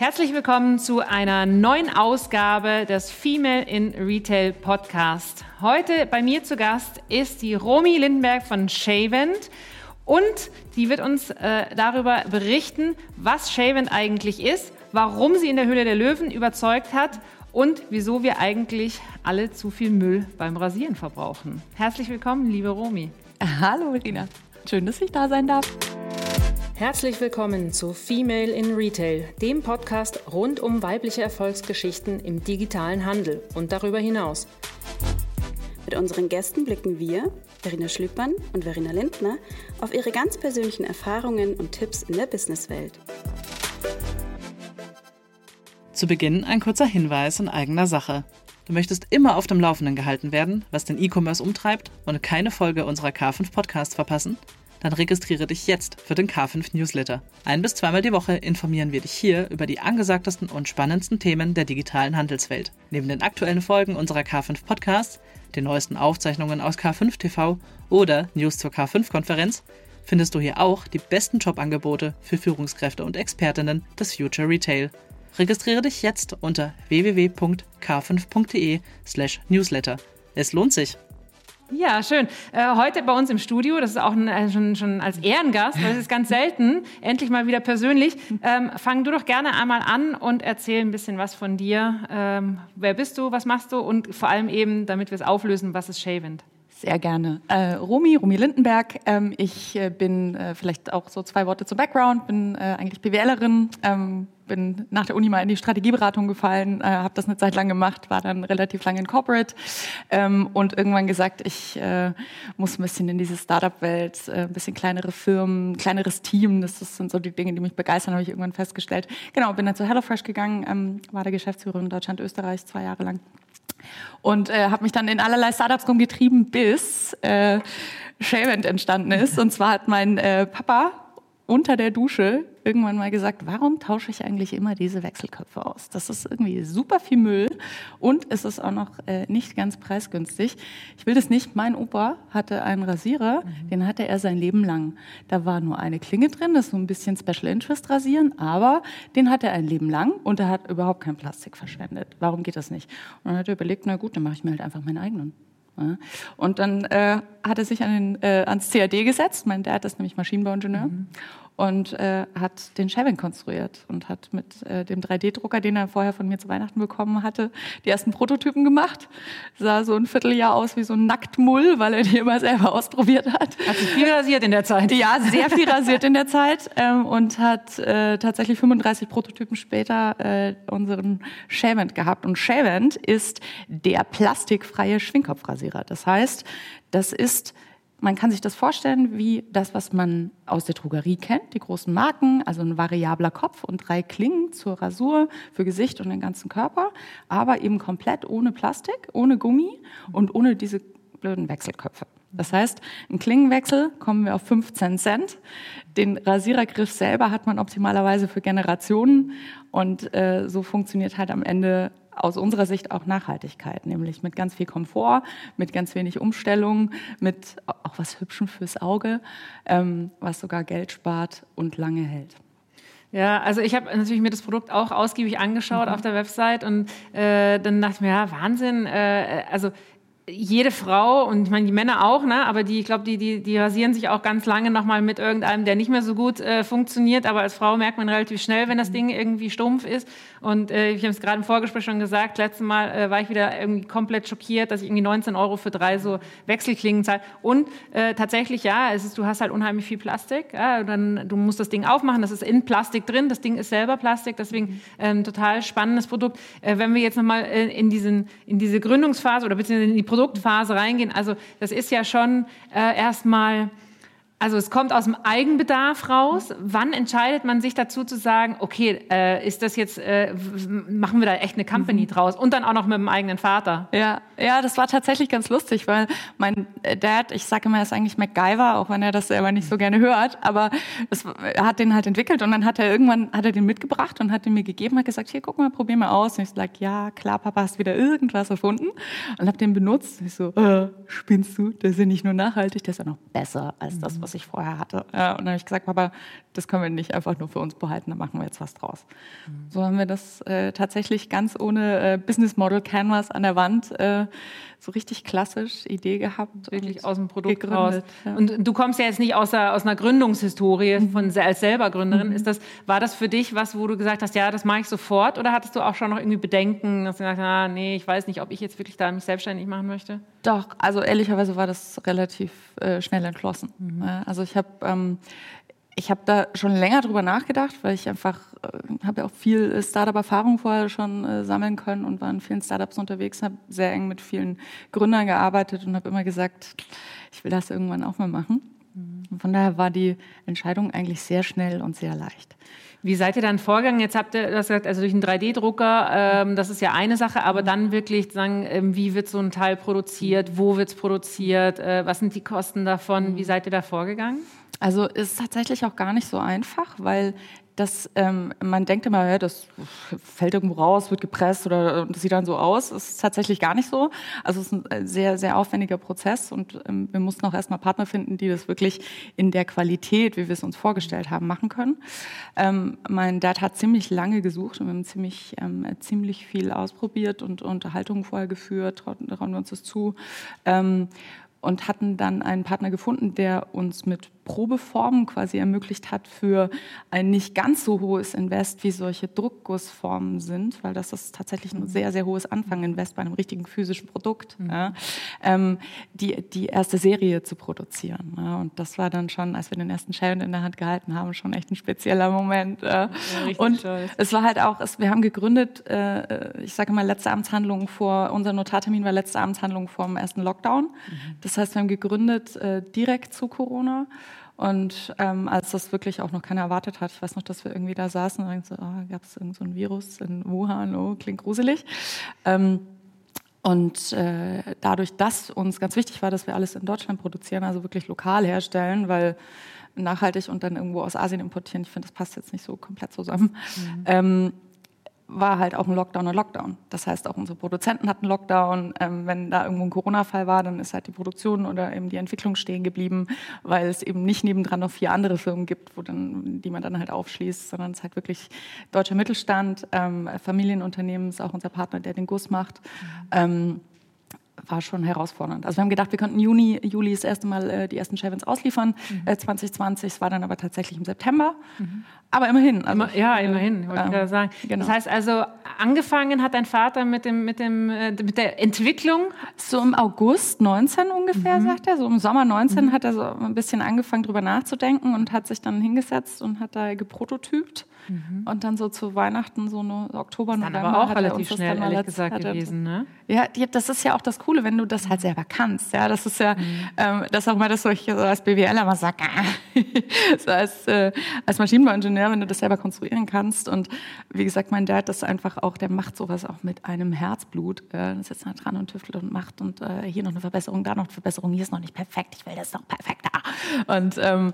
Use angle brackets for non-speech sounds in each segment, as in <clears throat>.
Herzlich willkommen zu einer neuen Ausgabe des Female in Retail Podcast. Heute bei mir zu Gast ist die Romy Lindenberg von Shavent und die wird uns äh, darüber berichten, was Shavent eigentlich ist, warum sie in der Höhle der Löwen überzeugt hat und wieso wir eigentlich alle zu viel Müll beim Rasieren verbrauchen. Herzlich willkommen, liebe Romy. Hallo, Verena. Schön, dass ich da sein darf. Herzlich willkommen zu Female in Retail, dem Podcast rund um weibliche Erfolgsgeschichten im digitalen Handel und darüber hinaus. Mit unseren Gästen blicken wir, Verena Schlüppmann und Verena Lindner, auf ihre ganz persönlichen Erfahrungen und Tipps in der Businesswelt. Zu Beginn ein kurzer Hinweis in eigener Sache. Du möchtest immer auf dem Laufenden gehalten werden, was den E-Commerce umtreibt und keine Folge unserer K5 Podcasts verpassen? Dann registriere dich jetzt für den K5 Newsletter. Ein bis zweimal die Woche informieren wir dich hier über die angesagtesten und spannendsten Themen der digitalen Handelswelt. Neben den aktuellen Folgen unserer K5 Podcasts, den neuesten Aufzeichnungen aus K5 TV oder News zur K5-Konferenz findest du hier auch die besten Jobangebote für Führungskräfte und Expertinnen des Future Retail. Registriere dich jetzt unter www.k5.de/newsletter. Es lohnt sich. Ja, schön. Äh, heute bei uns im Studio, das ist auch ein, äh, schon, schon als Ehrengast, es ist ganz selten, endlich mal wieder persönlich. Ähm, fang du doch gerne einmal an und erzähl ein bisschen was von dir. Ähm, wer bist du, was machst du und vor allem eben, damit wir es auflösen, was ist Shavent? Sehr gerne. Äh, Romy, Romy Lindenberg. Ähm, ich äh, bin äh, vielleicht auch so zwei Worte zum Background, bin äh, eigentlich BWLerin, ähm, bin nach der Uni mal in die Strategieberatung gefallen, äh, habe das eine Zeit lang gemacht, war dann relativ lange in Corporate ähm, und irgendwann gesagt, ich äh, muss ein bisschen in diese Startup-Welt, äh, ein bisschen kleinere Firmen, kleineres Team, das, das sind so die Dinge, die mich begeistern, habe ich irgendwann festgestellt. Genau, bin dann zu HelloFresh gegangen, ähm, war der Geschäftsführerin Deutschland, Österreich zwei Jahre lang und äh, habe mich dann in allerlei Startups rumgetrieben, bis äh, Shavent entstanden ist. Und zwar hat mein äh, Papa unter der Dusche irgendwann mal gesagt, warum tausche ich eigentlich immer diese Wechselköpfe aus? Das ist irgendwie super viel Müll und es ist auch noch äh, nicht ganz preisgünstig. Ich will das nicht. Mein Opa hatte einen Rasierer, mhm. den hatte er sein Leben lang. Da war nur eine Klinge drin, das ist so ein bisschen Special Interest Rasieren, aber den hatte er ein Leben lang und er hat überhaupt kein Plastik verschwendet. Warum geht das nicht? Und dann hat er überlegt, na gut, dann mache ich mir halt einfach meinen eigenen. Und dann äh, hat er sich an den, äh, ans CAD gesetzt. Mein Dad ist nämlich Maschinenbauingenieur. Mhm und äh, hat den Chevin konstruiert und hat mit äh, dem 3D-Drucker, den er vorher von mir zu Weihnachten bekommen hatte, die ersten Prototypen gemacht. Sah so ein Vierteljahr aus wie so ein Nacktmull, weil er die immer selber <laughs> ausprobiert hat. Hat sich viel rasiert in der Zeit. Ja, sehr viel rasiert in der Zeit ähm, und hat äh, tatsächlich 35 Prototypen später äh, unseren Shavent gehabt. Und Shavent ist der plastikfreie Schwingkopfrasierer. Das heißt, das ist man kann sich das vorstellen wie das, was man aus der Drogerie kennt, die großen Marken, also ein variabler Kopf und drei Klingen zur Rasur für Gesicht und den ganzen Körper, aber eben komplett ohne Plastik, ohne Gummi und ohne diese blöden Wechselköpfe. Das heißt, ein Klingenwechsel kommen wir auf 15 Cent. Den Rasierergriff selber hat man optimalerweise für Generationen und äh, so funktioniert halt am Ende aus unserer Sicht auch Nachhaltigkeit, nämlich mit ganz viel Komfort, mit ganz wenig Umstellung, mit auch was Hübschem fürs Auge, ähm, was sogar Geld spart und lange hält. Ja, also ich habe natürlich mir das Produkt auch ausgiebig angeschaut mhm. auf der Website und äh, dann dachte ich mir, ja, Wahnsinn, äh, also jede Frau und ich meine die Männer auch, ne? aber die, ich glaube, die, die, die rasieren sich auch ganz lange nochmal mit irgendeinem, der nicht mehr so gut äh, funktioniert. Aber als Frau merkt man relativ schnell, wenn das Ding irgendwie stumpf ist. Und äh, ich habe es gerade im Vorgespräch schon gesagt, letztes Mal äh, war ich wieder irgendwie komplett schockiert, dass ich irgendwie 19 Euro für drei so Wechselklingen zahle. Und äh, tatsächlich, ja, es ist, du hast halt unheimlich viel Plastik. Ja? Dann, du musst das Ding aufmachen, das ist in Plastik drin, das Ding ist selber Plastik, deswegen ähm, total spannendes Produkt. Äh, wenn wir jetzt nochmal äh, in, diesen, in diese Gründungsphase oder beziehungsweise in die Produktphase reingehen, also das ist ja schon äh, erstmal also es kommt aus dem Eigenbedarf raus. Wann entscheidet man sich dazu zu sagen, okay, äh, ist das jetzt, äh, machen wir da echt eine Company mhm. draus? Und dann auch noch mit dem eigenen Vater. Ja, ja, das war tatsächlich ganz lustig, weil mein Dad, ich sage immer, er ist eigentlich MacGyver, auch wenn er das selber nicht so gerne hört, aber es, er hat den halt entwickelt und dann hat er irgendwann, hat er den mitgebracht und hat den mir gegeben, hat gesagt, hier, guck mal, probier mal aus. Und ich sag, ja, klar, Papa, hast wieder irgendwas erfunden und habe den benutzt. Und ich so, äh, spinnst du? Der ist ja nicht nur nachhaltig, der ist ja noch besser als das, was was ich vorher hatte. Und dann habe ich gesagt, Papa, das können wir nicht einfach nur für uns behalten, da machen wir jetzt was draus. Mhm. So haben wir das äh, tatsächlich ganz ohne äh, Business Model Canvas an der Wand äh, so richtig klassisch Idee gehabt. Wirklich aus dem Produkt gegründet, raus. Und du kommst ja jetzt nicht aus, der, aus einer Gründungshistorie mhm. von, als selber Gründerin. Mhm. Ist das, war das für dich was, wo du gesagt hast, ja, das mache ich sofort? Oder hattest du auch schon noch irgendwie Bedenken, dass du gesagt hast, ah, nee, ich weiß nicht, ob ich jetzt wirklich da mich selbstständig machen möchte? Doch, also ehrlicherweise war das relativ äh, schnell entschlossen. Mhm. Also ich habe ähm, ich habe da schon länger drüber nachgedacht, weil ich einfach äh, habe ja auch viel Startup-Erfahrung vorher schon äh, sammeln können und war in vielen Startups unterwegs, habe sehr eng mit vielen Gründern gearbeitet und habe immer gesagt, ich will das irgendwann auch mal machen. Mhm. Von daher war die Entscheidung eigentlich sehr schnell und sehr leicht. Wie seid ihr dann vorgegangen? Jetzt habt ihr das gesagt, also durch einen 3D-Drucker, ähm, das ist ja eine Sache, aber dann wirklich sagen, ähm, wie wird so ein Teil produziert, wo wird es produziert, äh, was sind die Kosten davon? Wie seid ihr da vorgegangen? Also ist tatsächlich auch gar nicht so einfach, weil das, ähm, man denkt immer, ja, das fällt irgendwo raus, wird gepresst oder das sieht dann so aus. Das ist tatsächlich gar nicht so. Also es ist ein äh, sehr, sehr aufwendiger Prozess und ähm, wir mussten auch erstmal Partner finden, die das wirklich in der Qualität, wie wir es uns vorgestellt haben, machen können. Ähm, mein Dad hat ziemlich lange gesucht und wir haben ziemlich, ähm, ziemlich viel ausprobiert und Unterhaltungen vorher geführt, trauen wir uns das zu. Ähm, und hatten dann einen Partner gefunden, der uns mit Probeformen quasi ermöglicht hat für ein nicht ganz so hohes Invest, wie solche Druckgussformen sind, weil das ist tatsächlich ein sehr, sehr hohes Anfanginvest bei einem richtigen physischen Produkt, mhm. ja, ähm, die, die erste Serie zu produzieren. Ja, und das war dann schon, als wir den ersten Sharon in der Hand gehalten haben, schon echt ein spezieller Moment. Ja. und stolz. es war halt auch, es, wir haben gegründet, äh, ich sage mal, letzte Amtshandlung vor, unser Notartermin war letzte Amtshandlung vor dem ersten Lockdown. Mhm. Das heißt, wir haben gegründet äh, direkt zu Corona. Und ähm, als das wirklich auch noch keiner erwartet hat, ich weiß noch, dass wir irgendwie da saßen und so, oh, gab es irgend so ein Virus in Wuhan, oh, klingt gruselig. Ähm, und äh, dadurch, dass uns ganz wichtig war, dass wir alles in Deutschland produzieren, also wirklich lokal herstellen, weil nachhaltig und dann irgendwo aus Asien importieren, ich finde, das passt jetzt nicht so komplett zusammen. Mhm. Ähm, war halt auch ein Lockdown und Lockdown. Das heißt, auch unsere Produzenten hatten Lockdown. Ähm, wenn da irgendwo ein Corona-Fall war, dann ist halt die Produktion oder eben die Entwicklung stehen geblieben, weil es eben nicht nebendran noch vier andere Firmen gibt, wo dann, die man dann halt aufschließt, sondern es ist halt wirklich deutscher Mittelstand, ähm, Familienunternehmen ist auch unser Partner, der den Guss macht. Mhm. Ähm, war schon herausfordernd. Also wir haben gedacht, wir könnten Juni, Juli das erste Mal äh, die ersten Shavens ausliefern, mhm. äh, 2020. Es war dann aber tatsächlich im September. Mhm. Aber immerhin. Also, Immer, ja, immerhin, wollte ich äh, sagen. Genau. Das heißt also, angefangen hat dein Vater mit, dem, mit, dem, äh, mit der Entwicklung? So im August 19 ungefähr, mhm. sagt er. So im Sommer 19 mhm. hat er so ein bisschen angefangen, drüber nachzudenken und hat sich dann hingesetzt und hat da geprototypt. Mhm. Und dann so zu Weihnachten, so no, Oktober, das November. aber auch relativ schnell, ehrlich gesagt, gewesen, ne? Ja, das ist ja auch das Coole, wenn du das halt selber kannst. Ja, das ist ja, mhm. ähm, das auch mal das, was ich so als BWLer mal sage, <laughs> so als, äh, als Maschinenbauingenieur, wenn du das selber konstruieren kannst. Und wie gesagt, mein Dad ist einfach auch, der macht sowas auch mit einem Herzblut. Äh, sitzt da dran und tüftelt und macht und äh, hier noch eine Verbesserung, da noch eine Verbesserung, hier ist noch nicht perfekt, ich will das noch perfekter. Und ähm,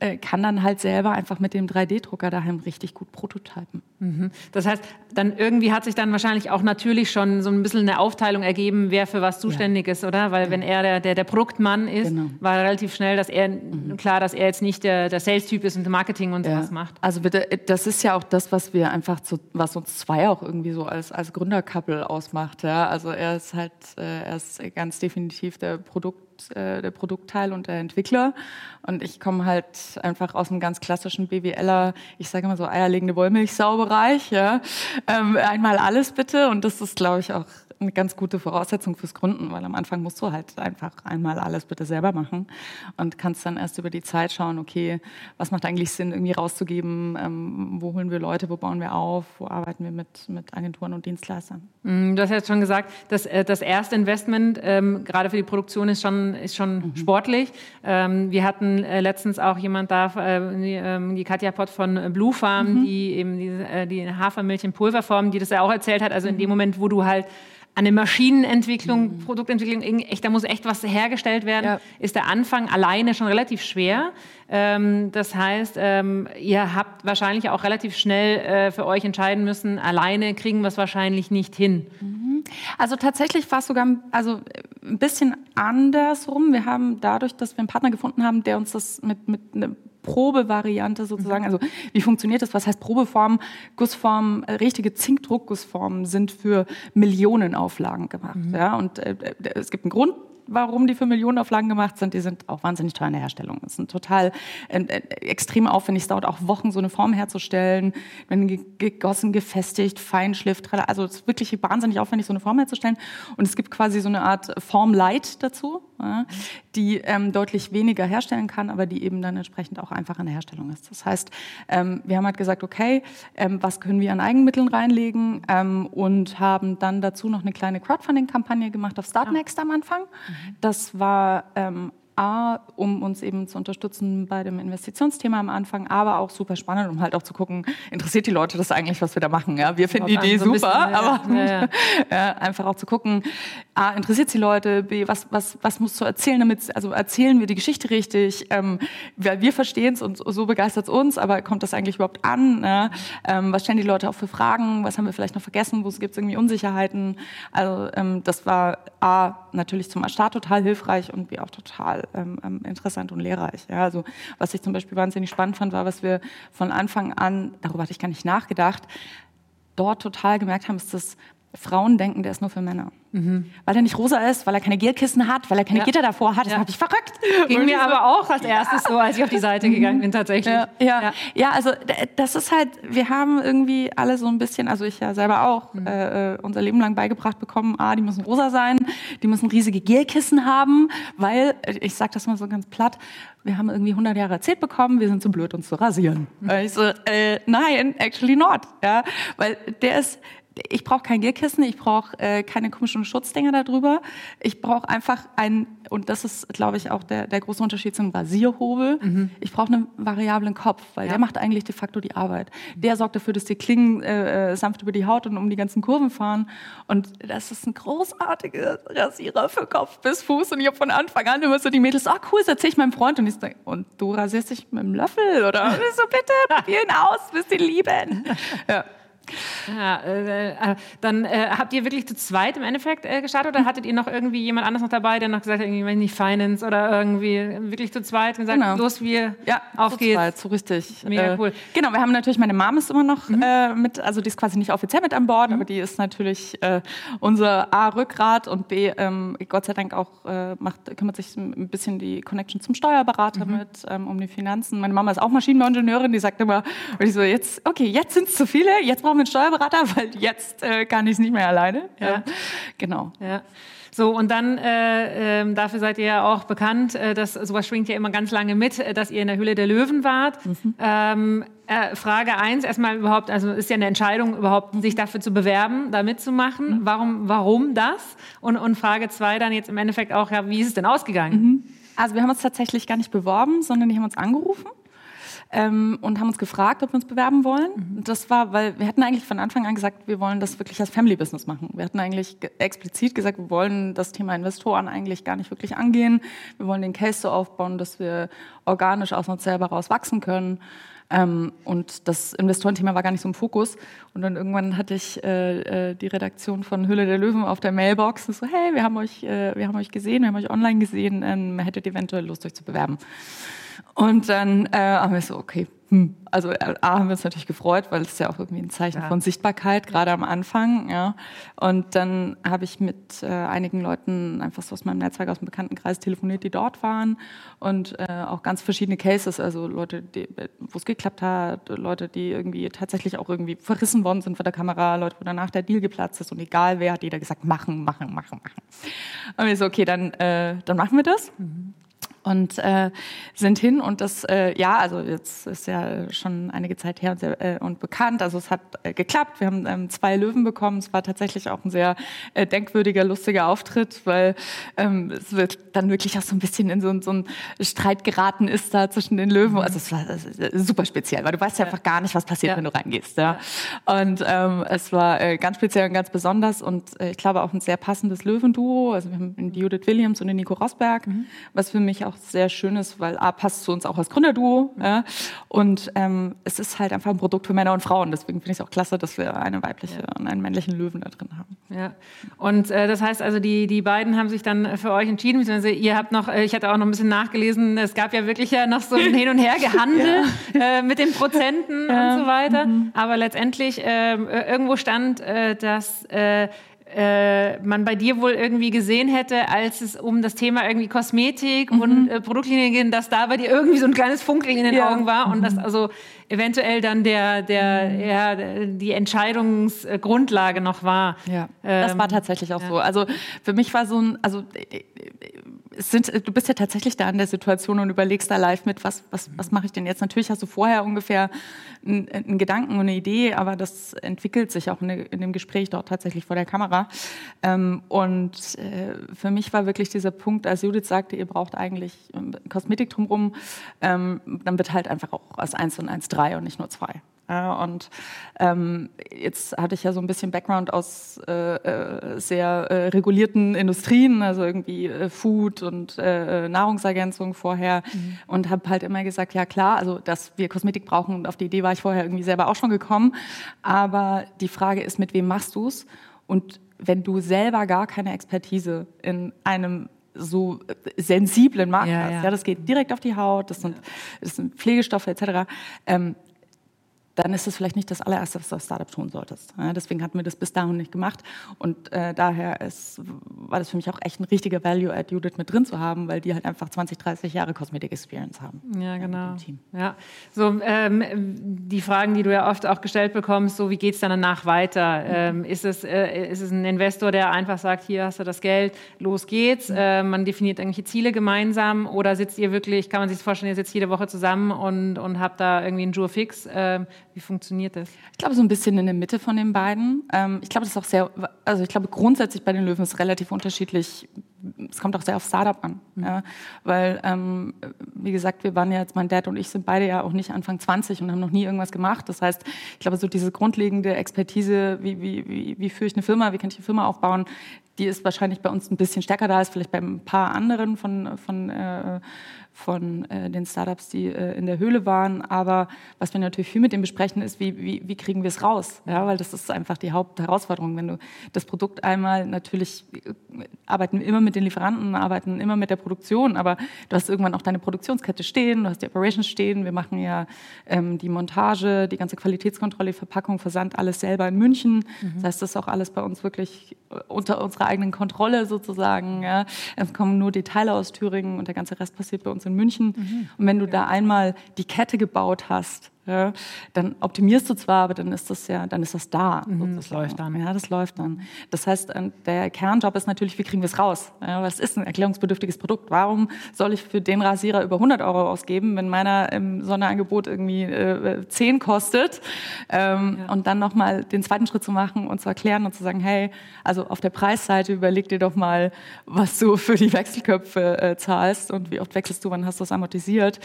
äh, kann dann halt selber einfach mit dem 3D-Drucker daheim richtig gut prototypen. Mhm. Das heißt, dann irgendwie hat sich dann wahrscheinlich auch natürlich schon so ein bisschen eine Aufteilung ergeben, wer für was zuständig ja. ist, oder? Weil ja. wenn er der, der, der Produktmann ist, genau. war relativ schnell, dass er mhm. klar, dass er jetzt nicht der, der Sales-Typ ist und Marketing und ja. sowas macht. Also bitte, das ist ja auch das, was wir einfach zu, was uns zwei auch irgendwie so als, als Gründerkappel ausmacht. Ja? Also er ist halt, äh, er ist ganz definitiv der Produkt äh, der Produktteil und der Entwickler. Und ich komme halt einfach aus einem ganz klassischen BWLer, ich sage immer so eierlegende Wollmilchsau-Bereich. Ja. Ähm, einmal alles bitte. Und das ist, glaube ich, auch eine ganz gute Voraussetzung fürs Gründen, weil am Anfang musst du halt einfach einmal alles bitte selber machen und kannst dann erst über die Zeit schauen, okay, was macht eigentlich Sinn, irgendwie rauszugeben, ähm, wo holen wir Leute, wo bauen wir auf, wo arbeiten wir mit, mit Agenturen und Dienstleistern. Mm, du hast jetzt schon gesagt, dass äh, das erste Investment ähm, gerade für die Produktion ist schon, ist schon mhm. sportlich. Ähm, wir hatten äh, letztens auch jemand da, äh, die, ähm, die Katja Pott von Blue Farm, mhm. die eben die, äh, die Hafermilch in Pulverform, die das ja auch erzählt hat, also in dem mhm. Moment, wo du halt eine Maschinenentwicklung, mhm. Produktentwicklung, echt, da muss echt was hergestellt werden, ja. ist der Anfang alleine schon relativ schwer. Ähm, das heißt, ähm, ihr habt wahrscheinlich auch relativ schnell äh, für euch entscheiden müssen, alleine kriegen wir es wahrscheinlich nicht hin. Mhm. Also tatsächlich war es sogar, also ein bisschen andersrum. Wir haben dadurch, dass wir einen Partner gefunden haben, der uns das mit, mit einer Probevariante sozusagen, also wie funktioniert das? Was heißt Probeform? Gussform, äh, richtige Zinkdruckgussformen sind für Millionenauflagen gemacht. Mhm. Ja, und äh, es gibt einen Grund, warum die für Millionenauflagen gemacht sind. Die sind auch wahnsinnig teuer in der Herstellung. Es ist total äh, äh, extrem aufwendig. Es dauert auch Wochen, so eine Form herzustellen. Wenn gegossen, gefestigt, Feinschliff, also es ist wirklich wahnsinnig aufwendig, so eine Form herzustellen. Und es gibt quasi so eine Art Formlight dazu, ja, die ähm, deutlich weniger herstellen kann, aber die eben dann entsprechend auch einfach in der Herstellung ist. Das heißt, ähm, wir haben halt gesagt, okay, ähm, was können wir an Eigenmitteln reinlegen ähm, und haben dann dazu noch eine kleine Crowdfunding-Kampagne gemacht auf Startnext ja. am Anfang. Mhm. Das war ähm, A, um uns eben zu unterstützen bei dem Investitionsthema am Anfang, aber auch super spannend, um halt auch zu gucken, interessiert die Leute das eigentlich, was wir da machen? Ja, wir finden die Idee so super, bisschen, aber ja, ja. <laughs> ja, einfach auch zu gucken, A, interessiert die Leute, B, was, was, was muss zu erzählen, damit, also erzählen wir die Geschichte richtig, ähm, weil wir verstehen es und so begeistert es uns, aber kommt das eigentlich überhaupt an? Ja? Ähm, was stellen die Leute auch für Fragen? Was haben wir vielleicht noch vergessen? Wo gibt es irgendwie Unsicherheiten? Also ähm, das war A, natürlich zum Start total hilfreich und B, auch total ähm, ähm, interessant und lehrreich. Ja, also was ich zum Beispiel wahnsinnig spannend fand, war, was wir von Anfang an, darüber hatte ich gar nicht nachgedacht, dort total gemerkt haben, ist, dass Frauen denken, der ist nur für Männer. Mhm. Weil er nicht rosa ist, weil er keine Gelkissen hat, weil er keine ja. Gitter davor hat. Das ja. habe <laughs> ich verrückt. Ging mir aber auch als erstes so, als ich auf die Seite gegangen bin, tatsächlich. Ja, ja. ja. also das ist halt, wir haben irgendwie alle so ein bisschen, also ich ja selber auch, mhm. äh, äh unser Leben lang beigebracht bekommen, ah, die müssen rosa sein, die müssen riesige Gelkissen haben, weil, ich sage das mal so ganz platt, wir haben irgendwie 100 Jahre erzählt bekommen, wir sind zu blöd, uns zu rasieren. Mhm. Ich so, äh, nein, actually not. Ja, weil der ist, ich brauche kein Gierkissen, ich brauche äh, keine komischen Schutzdinger darüber. Ich brauche einfach ein, und das ist, glaube ich, auch der, der große Unterschied zum Rasierhobel. Mhm. Ich brauche einen variablen Kopf, weil ja. der macht eigentlich de facto die Arbeit. Der sorgt dafür, dass die Klingen äh, äh, sanft über die Haut und um die ganzen Kurven fahren. Und das ist ein großartiger Rasierer für Kopf bis Fuß. Und ich habe von Anfang an immer so die Mädels, oh, cool, das erzähle ich meinem Freund. Und ich so, und du rasierst dich mit dem Löffel, oder? so, bitte, probier ihn aus, wirst ihn lieben. <laughs> Ja. Ja, äh, äh, dann äh, habt ihr wirklich zu zweit im Endeffekt äh, gestartet oder hattet ihr noch irgendwie jemand anderes noch dabei, der noch gesagt hat, irgendwie nicht Finance oder irgendwie wirklich zu zweit und gesagt, genau. los, wir ja, auf zu geht's. Zweit, so richtig. Mega äh, cool. Genau, wir haben natürlich, meine Mom ist immer noch mhm. Äh, mit, also die ist quasi nicht offiziell mit an Bord, mhm. aber die ist natürlich unser A-Rückgrat und B, ähm, Gott sei Dank auch macht, kümmert sich ein bisschen die Connection zum Steuerberater mhm. mit, ähm, um die Finanzen. Meine Mama ist auch Maschinenbauingenieurin, die sagt immer, und ich so, jetzt, okay, jetzt sind es zu viele, jetzt brauchen wir einen Steuerberater, <laughs> weil jetzt äh, kann ich es nicht mehr alleine. Ja. Genau. Ja. So, und dann, äh, äh, dafür seid ihr ja auch bekannt, äh, dass sowas schwingt ja immer ganz lange mit, äh, dass ihr in der Hülle der Löwen wart. Mhm. Ähm, äh, Frage eins erstmal überhaupt, also ist ja eine Entscheidung, überhaupt sich dafür zu bewerben, da mitzumachen. Mhm. Warum, warum das? Und, und Frage zwei dann jetzt im Endeffekt auch, ja, wie ist es denn ausgegangen? Mhm. Also wir haben uns tatsächlich gar nicht beworben, sondern die haben uns angerufen ähm, und haben uns gefragt, ob wir uns bewerben wollen. Mhm. Das war, weil wir hatten eigentlich von Anfang an gesagt, wir wollen das wirklich als Family Business machen. Wir hatten eigentlich explizit gesagt, wir wollen das Thema Investoren eigentlich gar nicht wirklich angehen. Wir wollen den Case so aufbauen, dass wir organisch aus uns selber raus wachsen können. Ähm, und das Investorenthema war gar nicht so im Fokus. Und dann irgendwann hatte ich äh, äh, die Redaktion von Hülle der Löwen auf der Mailbox und so, hey, wir haben euch, äh, wir haben euch gesehen, wir haben euch online gesehen, ähm, hättet eventuell Lust, euch zu bewerben. Und dann äh, haben wir so, okay, hm. also äh, A, haben wir uns natürlich gefreut, weil es ja auch irgendwie ein Zeichen ja. von Sichtbarkeit, gerade am Anfang. Ja. Und dann habe ich mit äh, einigen Leuten einfach so aus meinem Netzwerk, aus dem Bekanntenkreis telefoniert, die dort waren. Und äh, auch ganz verschiedene Cases, also Leute, wo es geklappt hat, Leute, die irgendwie tatsächlich auch irgendwie verrissen worden sind vor der Kamera, Leute, wo danach der Deal geplatzt ist. Und egal wer, hat jeder gesagt, machen, machen, machen, machen. Und wir so, okay, dann, äh, dann machen wir das. Mhm und äh, sind hin und das äh, ja also jetzt ist ja schon einige Zeit her und, sehr, äh, und bekannt. Also es hat äh, geklappt. Wir haben ähm, zwei Löwen bekommen. Es war tatsächlich auch ein sehr äh, denkwürdiger lustiger Auftritt weil ähm, es wird dann wirklich auch so ein bisschen in so, so einen Streit geraten ist da zwischen den Löwen. Also es war äh, super speziell weil du weißt ja einfach gar nicht was passiert ja. wenn du reingehst ja. Und ähm, es war äh, ganz speziell und ganz besonders und äh, ich glaube auch ein sehr passendes Löwenduo. Also wir haben Judith Williams und den Nico Rosberg mhm. was für mich auch einfach sehr schön ist, weil A passt zu uns auch als Gründerduo ja, und ähm, es ist halt einfach ein Produkt für Männer und Frauen. Deswegen finde ich es auch klasse, dass wir eine weibliche ja. und einen männlichen Löwen da drin haben. Ja, und äh, das heißt also, die, die beiden haben sich dann für euch entschieden, beziehungsweise ihr habt noch, äh, ich hatte auch noch ein bisschen nachgelesen, es gab ja wirklich ja noch so ein Hin und Her gehandelt <laughs> ja. äh, mit den Prozenten und so weiter. Mhm. Aber letztendlich äh, irgendwo stand, äh, dass äh, äh, man bei dir wohl irgendwie gesehen hätte, als es um das Thema irgendwie Kosmetik mhm. und äh, Produktlinien ging, dass da bei dir irgendwie so ein kleines Funkeln in den ja. Augen war und mhm. dass also eventuell dann der, der, mhm. ja, die Entscheidungsgrundlage noch war. Ja, ähm, das war tatsächlich auch ja. so. Also für mich war so ein, also sind, du bist ja tatsächlich da in der Situation und überlegst da live mit, was, was, was mache ich denn jetzt? Natürlich hast du vorher ungefähr einen, einen Gedanken und eine Idee, aber das entwickelt sich auch in, in dem Gespräch dort tatsächlich vor der Kamera. Ähm, und äh, für mich war wirklich dieser Punkt, als Judith sagte, ihr braucht eigentlich ähm, Kosmetik drumherum, ähm, dann wird halt einfach auch aus 1 und 1 3 und nicht nur 2. Ja, und ähm, jetzt hatte ich ja so ein bisschen Background aus äh, äh, sehr äh, regulierten Industrien, also irgendwie äh, Food und äh, Nahrungsergänzung vorher mhm. und habe halt immer gesagt, ja klar, also dass wir Kosmetik brauchen und auf die Idee war ich vorher irgendwie selber auch schon gekommen, aber die Frage ist, mit wem machst du es? Und wenn du selber gar keine Expertise in einem so sensiblen Markt ja, hast, ja. ja. das geht direkt auf die Haut, das sind, das sind Pflegestoffe etc., ähm, dann ist es vielleicht nicht das allererste, was du als Startup tun solltest. Ja, deswegen hatten wir das bis dahin nicht gemacht. Und äh, daher ist, war das für mich auch echt ein richtiger Value-Add, Judith mit drin zu haben, weil die halt einfach 20, 30 Jahre Cosmetic-Experience haben. Ja, genau. Ja, so ähm, die Fragen, die du ja oft auch gestellt bekommst, so wie geht es dann danach weiter? Mhm. Ähm, ist, es, äh, ist es ein Investor, der einfach sagt, hier hast du das Geld, los geht's, mhm. äh, man definiert irgendwelche Ziele gemeinsam oder sitzt ihr wirklich, kann man sich das vorstellen, ihr sitzt jede Woche zusammen und, und habt da irgendwie einen Jour fix? Wie funktioniert das? Ich glaube, so ein bisschen in der Mitte von den beiden. Ähm, ich glaube, das ist auch sehr, also ich glaube, grundsätzlich bei den Löwen ist relativ unterschiedlich. Es kommt auch sehr auf Startup an. Mhm. Ja, weil, ähm, wie gesagt, wir waren ja jetzt, mein Dad und ich sind beide ja auch nicht Anfang 20 und haben noch nie irgendwas gemacht. Das heißt, ich glaube, so diese grundlegende Expertise, wie, wie, wie, wie führe ich eine Firma, wie kann ich eine Firma aufbauen, die ist wahrscheinlich bei uns ein bisschen stärker da als vielleicht bei ein paar anderen von, von äh, von äh, den Startups, die äh, in der Höhle waren. Aber was wir natürlich viel mit dem besprechen, ist, wie, wie, wie kriegen wir es raus? Ja, weil das ist einfach die Hauptherausforderung. Wenn du das Produkt einmal natürlich äh, arbeiten immer mit den Lieferanten, arbeiten immer mit der Produktion, aber du hast irgendwann auch deine Produktionskette stehen, du hast die Operations stehen. Wir machen ja ähm, die Montage, die ganze Qualitätskontrolle, die Verpackung, Versand, alles selber in München. Mhm. Das heißt, das ist auch alles bei uns wirklich äh, unter unserer eigenen Kontrolle sozusagen. Ja. Es kommen nur die Teile aus Thüringen und der ganze Rest passiert bei uns in München. Mhm. Und wenn du da einmal die Kette gebaut hast, ja, dann optimierst du zwar, aber dann ist das ja, dann ist das da. Mhm, das läuft dann. Ja, das läuft dann. Das heißt, äh, der Kernjob ist natürlich, wie kriegen wir es raus? Ja, was ist ein erklärungsbedürftiges Produkt? Warum soll ich für den Rasierer über 100 Euro ausgeben, wenn meiner im Sonderangebot irgendwie äh, 10 kostet? Ähm, ja. Und dann nochmal den zweiten Schritt zu machen und zu erklären und zu sagen, hey, also auf der Preisseite überleg dir doch mal, was du für die Wechselköpfe äh, zahlst und wie oft wechselst du, wann hast du es amortisiert.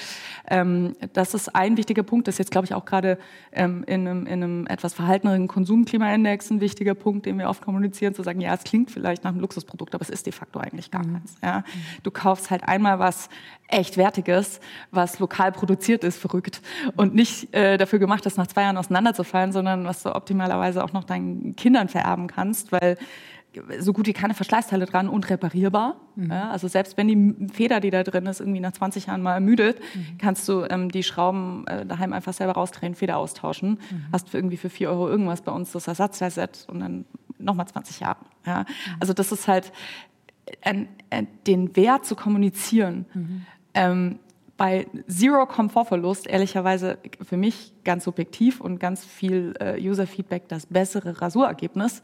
Ähm, das ist ein wichtiger Punkt, das ist glaube ich, auch gerade ähm, in, einem, in einem etwas verhalteneren Konsumklimaindex ein wichtiger Punkt, den wir oft kommunizieren, zu sagen, ja, es klingt vielleicht nach einem Luxusprodukt, aber es ist de facto eigentlich gar mhm. keins. Ja? Du kaufst halt einmal was echt Wertiges, was lokal produziert ist, verrückt und nicht äh, dafür gemacht ist, nach zwei Jahren auseinanderzufallen, sondern was du optimalerweise auch noch deinen Kindern vererben kannst, weil so gut wie keine Verschleißteile dran und reparierbar. Mhm. Ja, also selbst wenn die Feder, die da drin ist, irgendwie nach 20 Jahren mal ermüdet, mhm. kannst du ähm, die Schrauben äh, daheim einfach selber rausdrehen, Feder austauschen. Mhm. Hast für irgendwie für 4 Euro irgendwas bei uns das Ersatzteilset und dann nochmal 20 Jahre. Ja? Mhm. Also das ist halt äh, äh, den Wert zu kommunizieren. Mhm. Ähm, bei Zero Komfortverlust, ehrlicherweise für mich ganz subjektiv und ganz viel äh, User-Feedback das bessere Rasurergebnis.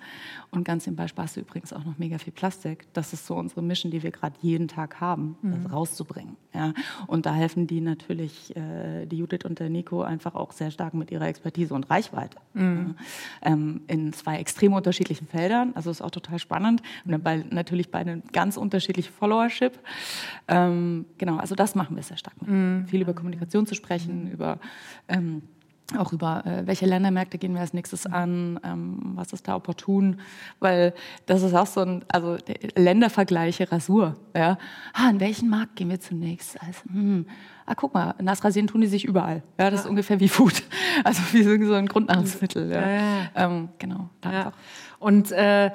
Und ganz im Beispiel hast du übrigens auch noch mega viel Plastik. Das ist so unsere Mission, die wir gerade jeden Tag haben, mhm. das rauszubringen. Ja. Und da helfen die natürlich, äh, die Judith und der Nico, einfach auch sehr stark mit ihrer Expertise und Reichweite. Mhm. Ja. Ähm, in zwei extrem unterschiedlichen Feldern. Also ist auch total spannend. Und natürlich bei einem ganz unterschiedlichen Followership. Ähm, genau, also das machen wir sehr stark. Mit. Mhm. Viel über Kommunikation zu sprechen, über ähm, auch über äh, welche Ländermärkte gehen wir als nächstes an, ähm, was ist da opportun, weil das ist auch so ein, also Ländervergleiche Rasur, ja. Ah, in welchen Markt gehen wir zunächst? Also, hm, ah, guck mal, nass rasieren tun die sich überall. Ja, das ja. ist ungefähr wie Food, <laughs> also wie so ein Grundnahrungsmittel. Ja. ja ähm, genau, da einfach. Und äh,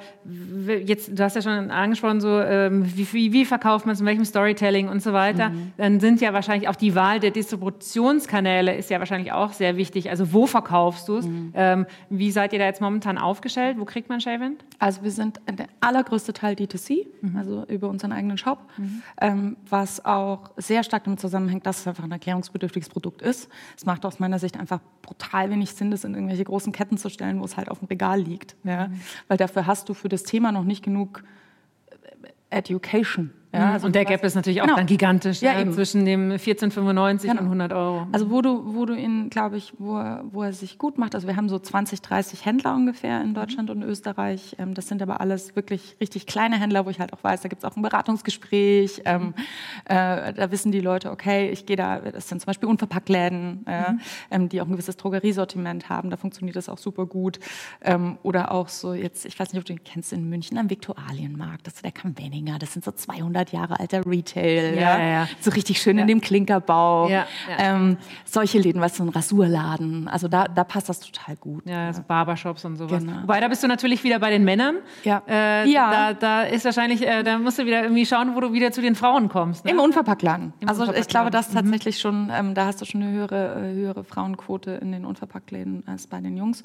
jetzt, du hast ja schon angesprochen, so ähm, wie, wie, wie, verkauft man es, in welchem Storytelling und so weiter. Mhm. Dann sind ja wahrscheinlich auch die Wahl der Distributionskanäle ist ja wahrscheinlich auch sehr wichtig. Also wo verkaufst du es? Mhm. Ähm, wie seid ihr da jetzt momentan aufgestellt? Wo kriegt man Shavent? Also wir sind der allergrößte Teil D2C, mhm. also über unseren eigenen Shop, mhm. ähm, was auch sehr stark damit zusammenhängt, dass es einfach ein erklärungsbedürftiges Produkt ist. Es macht aus meiner Sicht einfach brutal wenig Sinn, das in irgendwelche großen Ketten zu stellen, wo es halt auf dem Regal liegt. Ja? Weil dafür hast du für das Thema noch nicht genug Education. Ja, mhm. also und der Gap ist natürlich auch genau. dann gigantisch ja, ja, zwischen dem 14,95 genau. und 100 Euro. Also wo du, wo du ihn, glaube ich, wo er, wo er sich gut macht. Also wir haben so 20, 30 Händler ungefähr in Deutschland mhm. und Österreich. Ähm, das sind aber alles wirklich richtig kleine Händler, wo ich halt auch weiß, da gibt es auch ein Beratungsgespräch. Ähm, mhm. äh, da wissen die Leute, okay, ich gehe da, das sind zum Beispiel Unverpacktläden, äh, mhm. ähm, die auch ein gewisses Drogeriesortiment haben. Da funktioniert das auch super gut. Ähm, oder auch so jetzt, ich weiß nicht, ob du den kennst, in München am Viktualienmarkt. Das ist der Kamm-Wenninger. Das sind so 200 100 Jahre alter Retail, ja, ja. ja. so richtig schön in dem Klinkerbau. Ähm, solche Läden, was so ein Rasurladen, also da, da passt das total gut. Ja, also Barbershops und sowas. Genau. Wobei, da bist du natürlich wieder bei den Männern. Ja. Äh, ja. Da, da ist wahrscheinlich, äh, da musst du wieder irgendwie schauen, wo du wieder zu den Frauen kommst. Ne? Im Unverpacktladen. Im also Unverpacktladen. ich glaube, das mhm. tatsächlich mhm. schon, ähm, da hast du schon eine höhere, äh, höhere Frauenquote in den Unverpacktläden als bei den Jungs.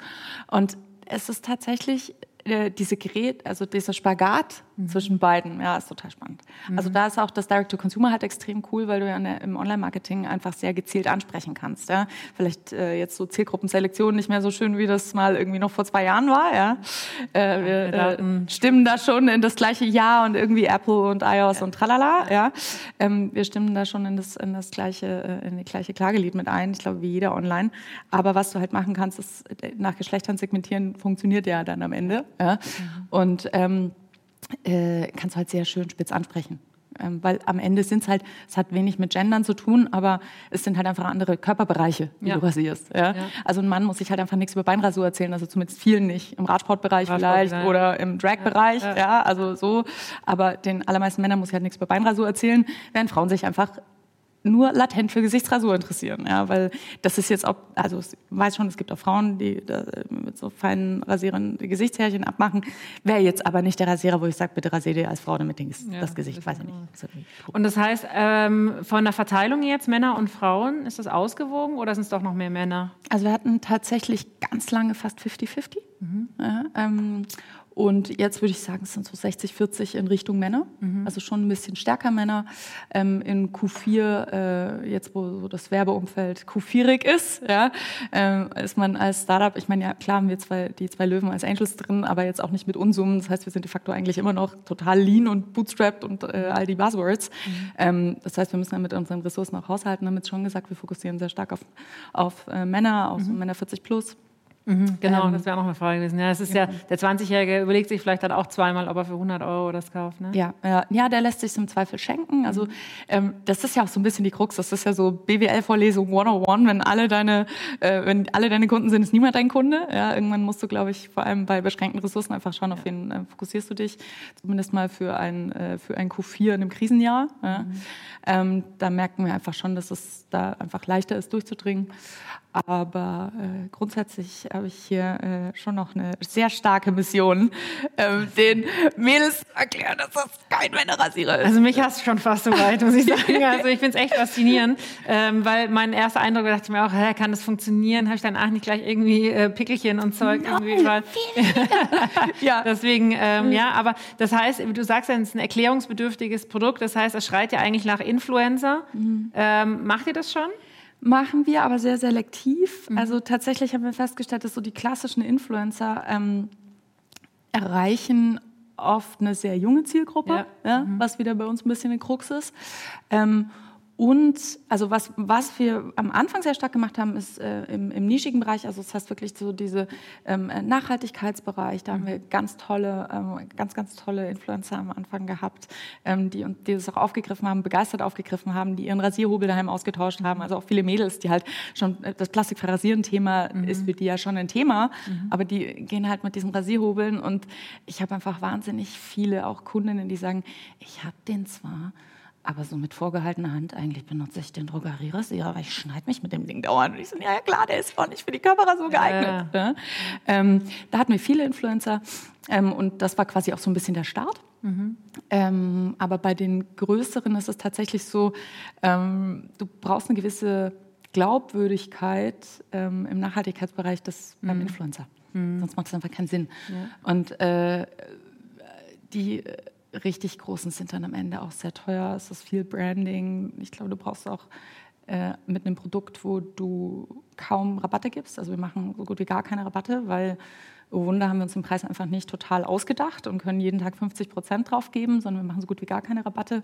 Und es ist tatsächlich äh, diese Gerät, also dieser Spagat mhm. zwischen beiden, ja, ist total spannend. Mhm. Also da ist auch das Direct-to-Consumer halt extrem cool, weil du ja der, im Online-Marketing einfach sehr gezielt ansprechen kannst. Ja? Vielleicht äh, jetzt so Zielgruppenselektion nicht mehr so schön, wie das mal irgendwie noch vor zwei Jahren war. Ja? Äh, wir äh, stimmen da schon in das gleiche Jahr und irgendwie Apple und iOS ja. und tralala. Ja? Ähm, wir stimmen da schon in das, in das gleiche, äh, in die gleiche Klagelied mit ein. Ich glaube, wie jeder online. Aber was du halt machen kannst, ist nach Geschlechtern segmentieren, funktioniert ja dann am Ende. Ja? Mhm. Und ähm, äh, kannst du halt sehr schön spitz ansprechen. Ähm, weil am Ende sind es halt, es hat wenig mit Gendern zu tun, aber es sind halt einfach andere Körperbereiche, die ja. du rasierst. Ja? ja? Also ein Mann muss sich halt einfach nichts über Beinrasur erzählen, also zumindest vielen nicht. Im Radsportbereich Radsport, vielleicht ja. oder im Drag-Bereich, ja. also so. Aber den allermeisten Männern muss ich halt nichts über Beinrasur erzählen, während Frauen sich einfach nur latent für Gesichtsrasur interessieren, ja, weil das ist jetzt auch, also ich weiß schon, es gibt auch Frauen, die mit so feinen Rasierern Gesichtshärchen abmachen, wäre jetzt aber nicht der Rasierer, wo ich sage, bitte rasier dir als Frau damit ja, das Gesicht, weiß ich nicht. Und das heißt, ähm, von der Verteilung jetzt Männer und Frauen, ist das ausgewogen oder sind es doch noch mehr Männer? Also wir hatten tatsächlich ganz lange fast 50-50. Mhm. Ja, ähm, und jetzt würde ich sagen, es sind so 60, 40 in Richtung Männer, mhm. also schon ein bisschen stärker Männer. Ähm, in Q4, äh, jetzt wo so das Werbeumfeld Q4ig ist, ja, äh, ist man als Startup, ich meine, ja klar haben wir zwei, die zwei Löwen als Angels drin, aber jetzt auch nicht mit Unsummen. Das heißt, wir sind de facto eigentlich immer noch total lean und bootstrapped und äh, all die Buzzwords. Mhm. Ähm, das heißt, wir müssen dann mit unseren Ressourcen auch haushalten. Haben jetzt schon gesagt, wir fokussieren sehr stark auf, auf äh, Männer, auf mhm. Männer 40 plus. Mhm, genau, ähm, das wäre auch noch eine Frage gewesen. Ja, es ist ja, ja der 20-Jährige überlegt sich vielleicht dann auch zweimal, ob er für 100 Euro das kauft. Ne? Ja, ja, ja, der lässt sich im Zweifel schenken. Also mhm. ähm, das ist ja auch so ein bisschen die Krux. Das ist ja so BWL-Vorlesung 101. Wenn alle deine, äh, wenn alle deine Kunden sind, ist niemand dein Kunde. Ja, irgendwann musst du, glaube ich, vor allem bei beschränkten Ressourcen einfach schauen, auf wen äh, fokussierst du dich. Zumindest mal für ein, äh, für ein Q4 in einem Krisenjahr. Ja. Mhm. Ähm, da merken wir einfach schon, dass es da einfach leichter ist, durchzudringen. Aber äh, grundsätzlich habe ich hier äh, schon noch eine sehr starke Mission, ähm, den Mädels zu erklären, dass das kein Männerrasierer ist. Also mich hast du schon fast so weit, muss ich sagen. Also ich finde es echt faszinierend, ähm, weil mein erster Eindruck, da dachte ich mir auch, hä, kann das funktionieren? Habe ich dann auch nicht gleich irgendwie äh, Pickelchen und Zeug Nein, irgendwie überall. <laughs> ja. Deswegen, ähm, ja, aber das heißt, du sagst ja, es ist ein erklärungsbedürftiges Produkt, das heißt, es schreit ja eigentlich nach Influencer. Mhm. Ähm, macht ihr das schon? Machen wir, aber sehr selektiv. Mhm. Also tatsächlich haben wir festgestellt, dass so die klassischen Influencer ähm, erreichen oft eine sehr junge Zielgruppe, ja. ja mhm. was wieder bei uns ein bisschen eine Krux ist. Ähm, und also was, was wir am Anfang sehr stark gemacht haben, ist äh, im, im nischigen Bereich, also das heißt wirklich so diese ähm, äh, Nachhaltigkeitsbereich, da haben wir ganz tolle, ähm, ganz, ganz tolle Influencer am Anfang gehabt, ähm, die, die das auch aufgegriffen haben, begeistert aufgegriffen haben, die ihren Rasierhobel daheim ausgetauscht haben. Also auch viele Mädels, die halt schon, äh, das plastikfrei Rasieren-Thema mhm. ist für die ja schon ein Thema, mhm. aber die gehen halt mit diesen Rasierhobeln und ich habe einfach wahnsinnig viele auch Kundinnen, die sagen, ich habe den zwar, aber so mit vorgehaltener Hand, eigentlich benutze ich den Drogerierasierer, weil ich schneide mich mit dem Ding dauernd. Und ich so, ja, ja klar, der ist auch nicht für die Kamera so geeignet. Ja. Ne? Ähm, da hatten wir viele Influencer ähm, und das war quasi auch so ein bisschen der Start. Mhm. Ähm, aber bei den größeren ist es tatsächlich so, ähm, du brauchst eine gewisse Glaubwürdigkeit ähm, im Nachhaltigkeitsbereich des, mhm. beim Influencer. Mhm. Sonst macht es einfach keinen Sinn. Ja. Und äh, die richtig großen sind dann am Ende auch sehr teuer. Es ist viel Branding. Ich glaube, du brauchst auch äh, mit einem Produkt, wo du kaum Rabatte gibst. Also wir machen so gut wie gar keine Rabatte, weil oh Wunder haben wir uns den Preis einfach nicht total ausgedacht und können jeden Tag 50 Prozent drauf geben, sondern wir machen so gut wie gar keine Rabatte.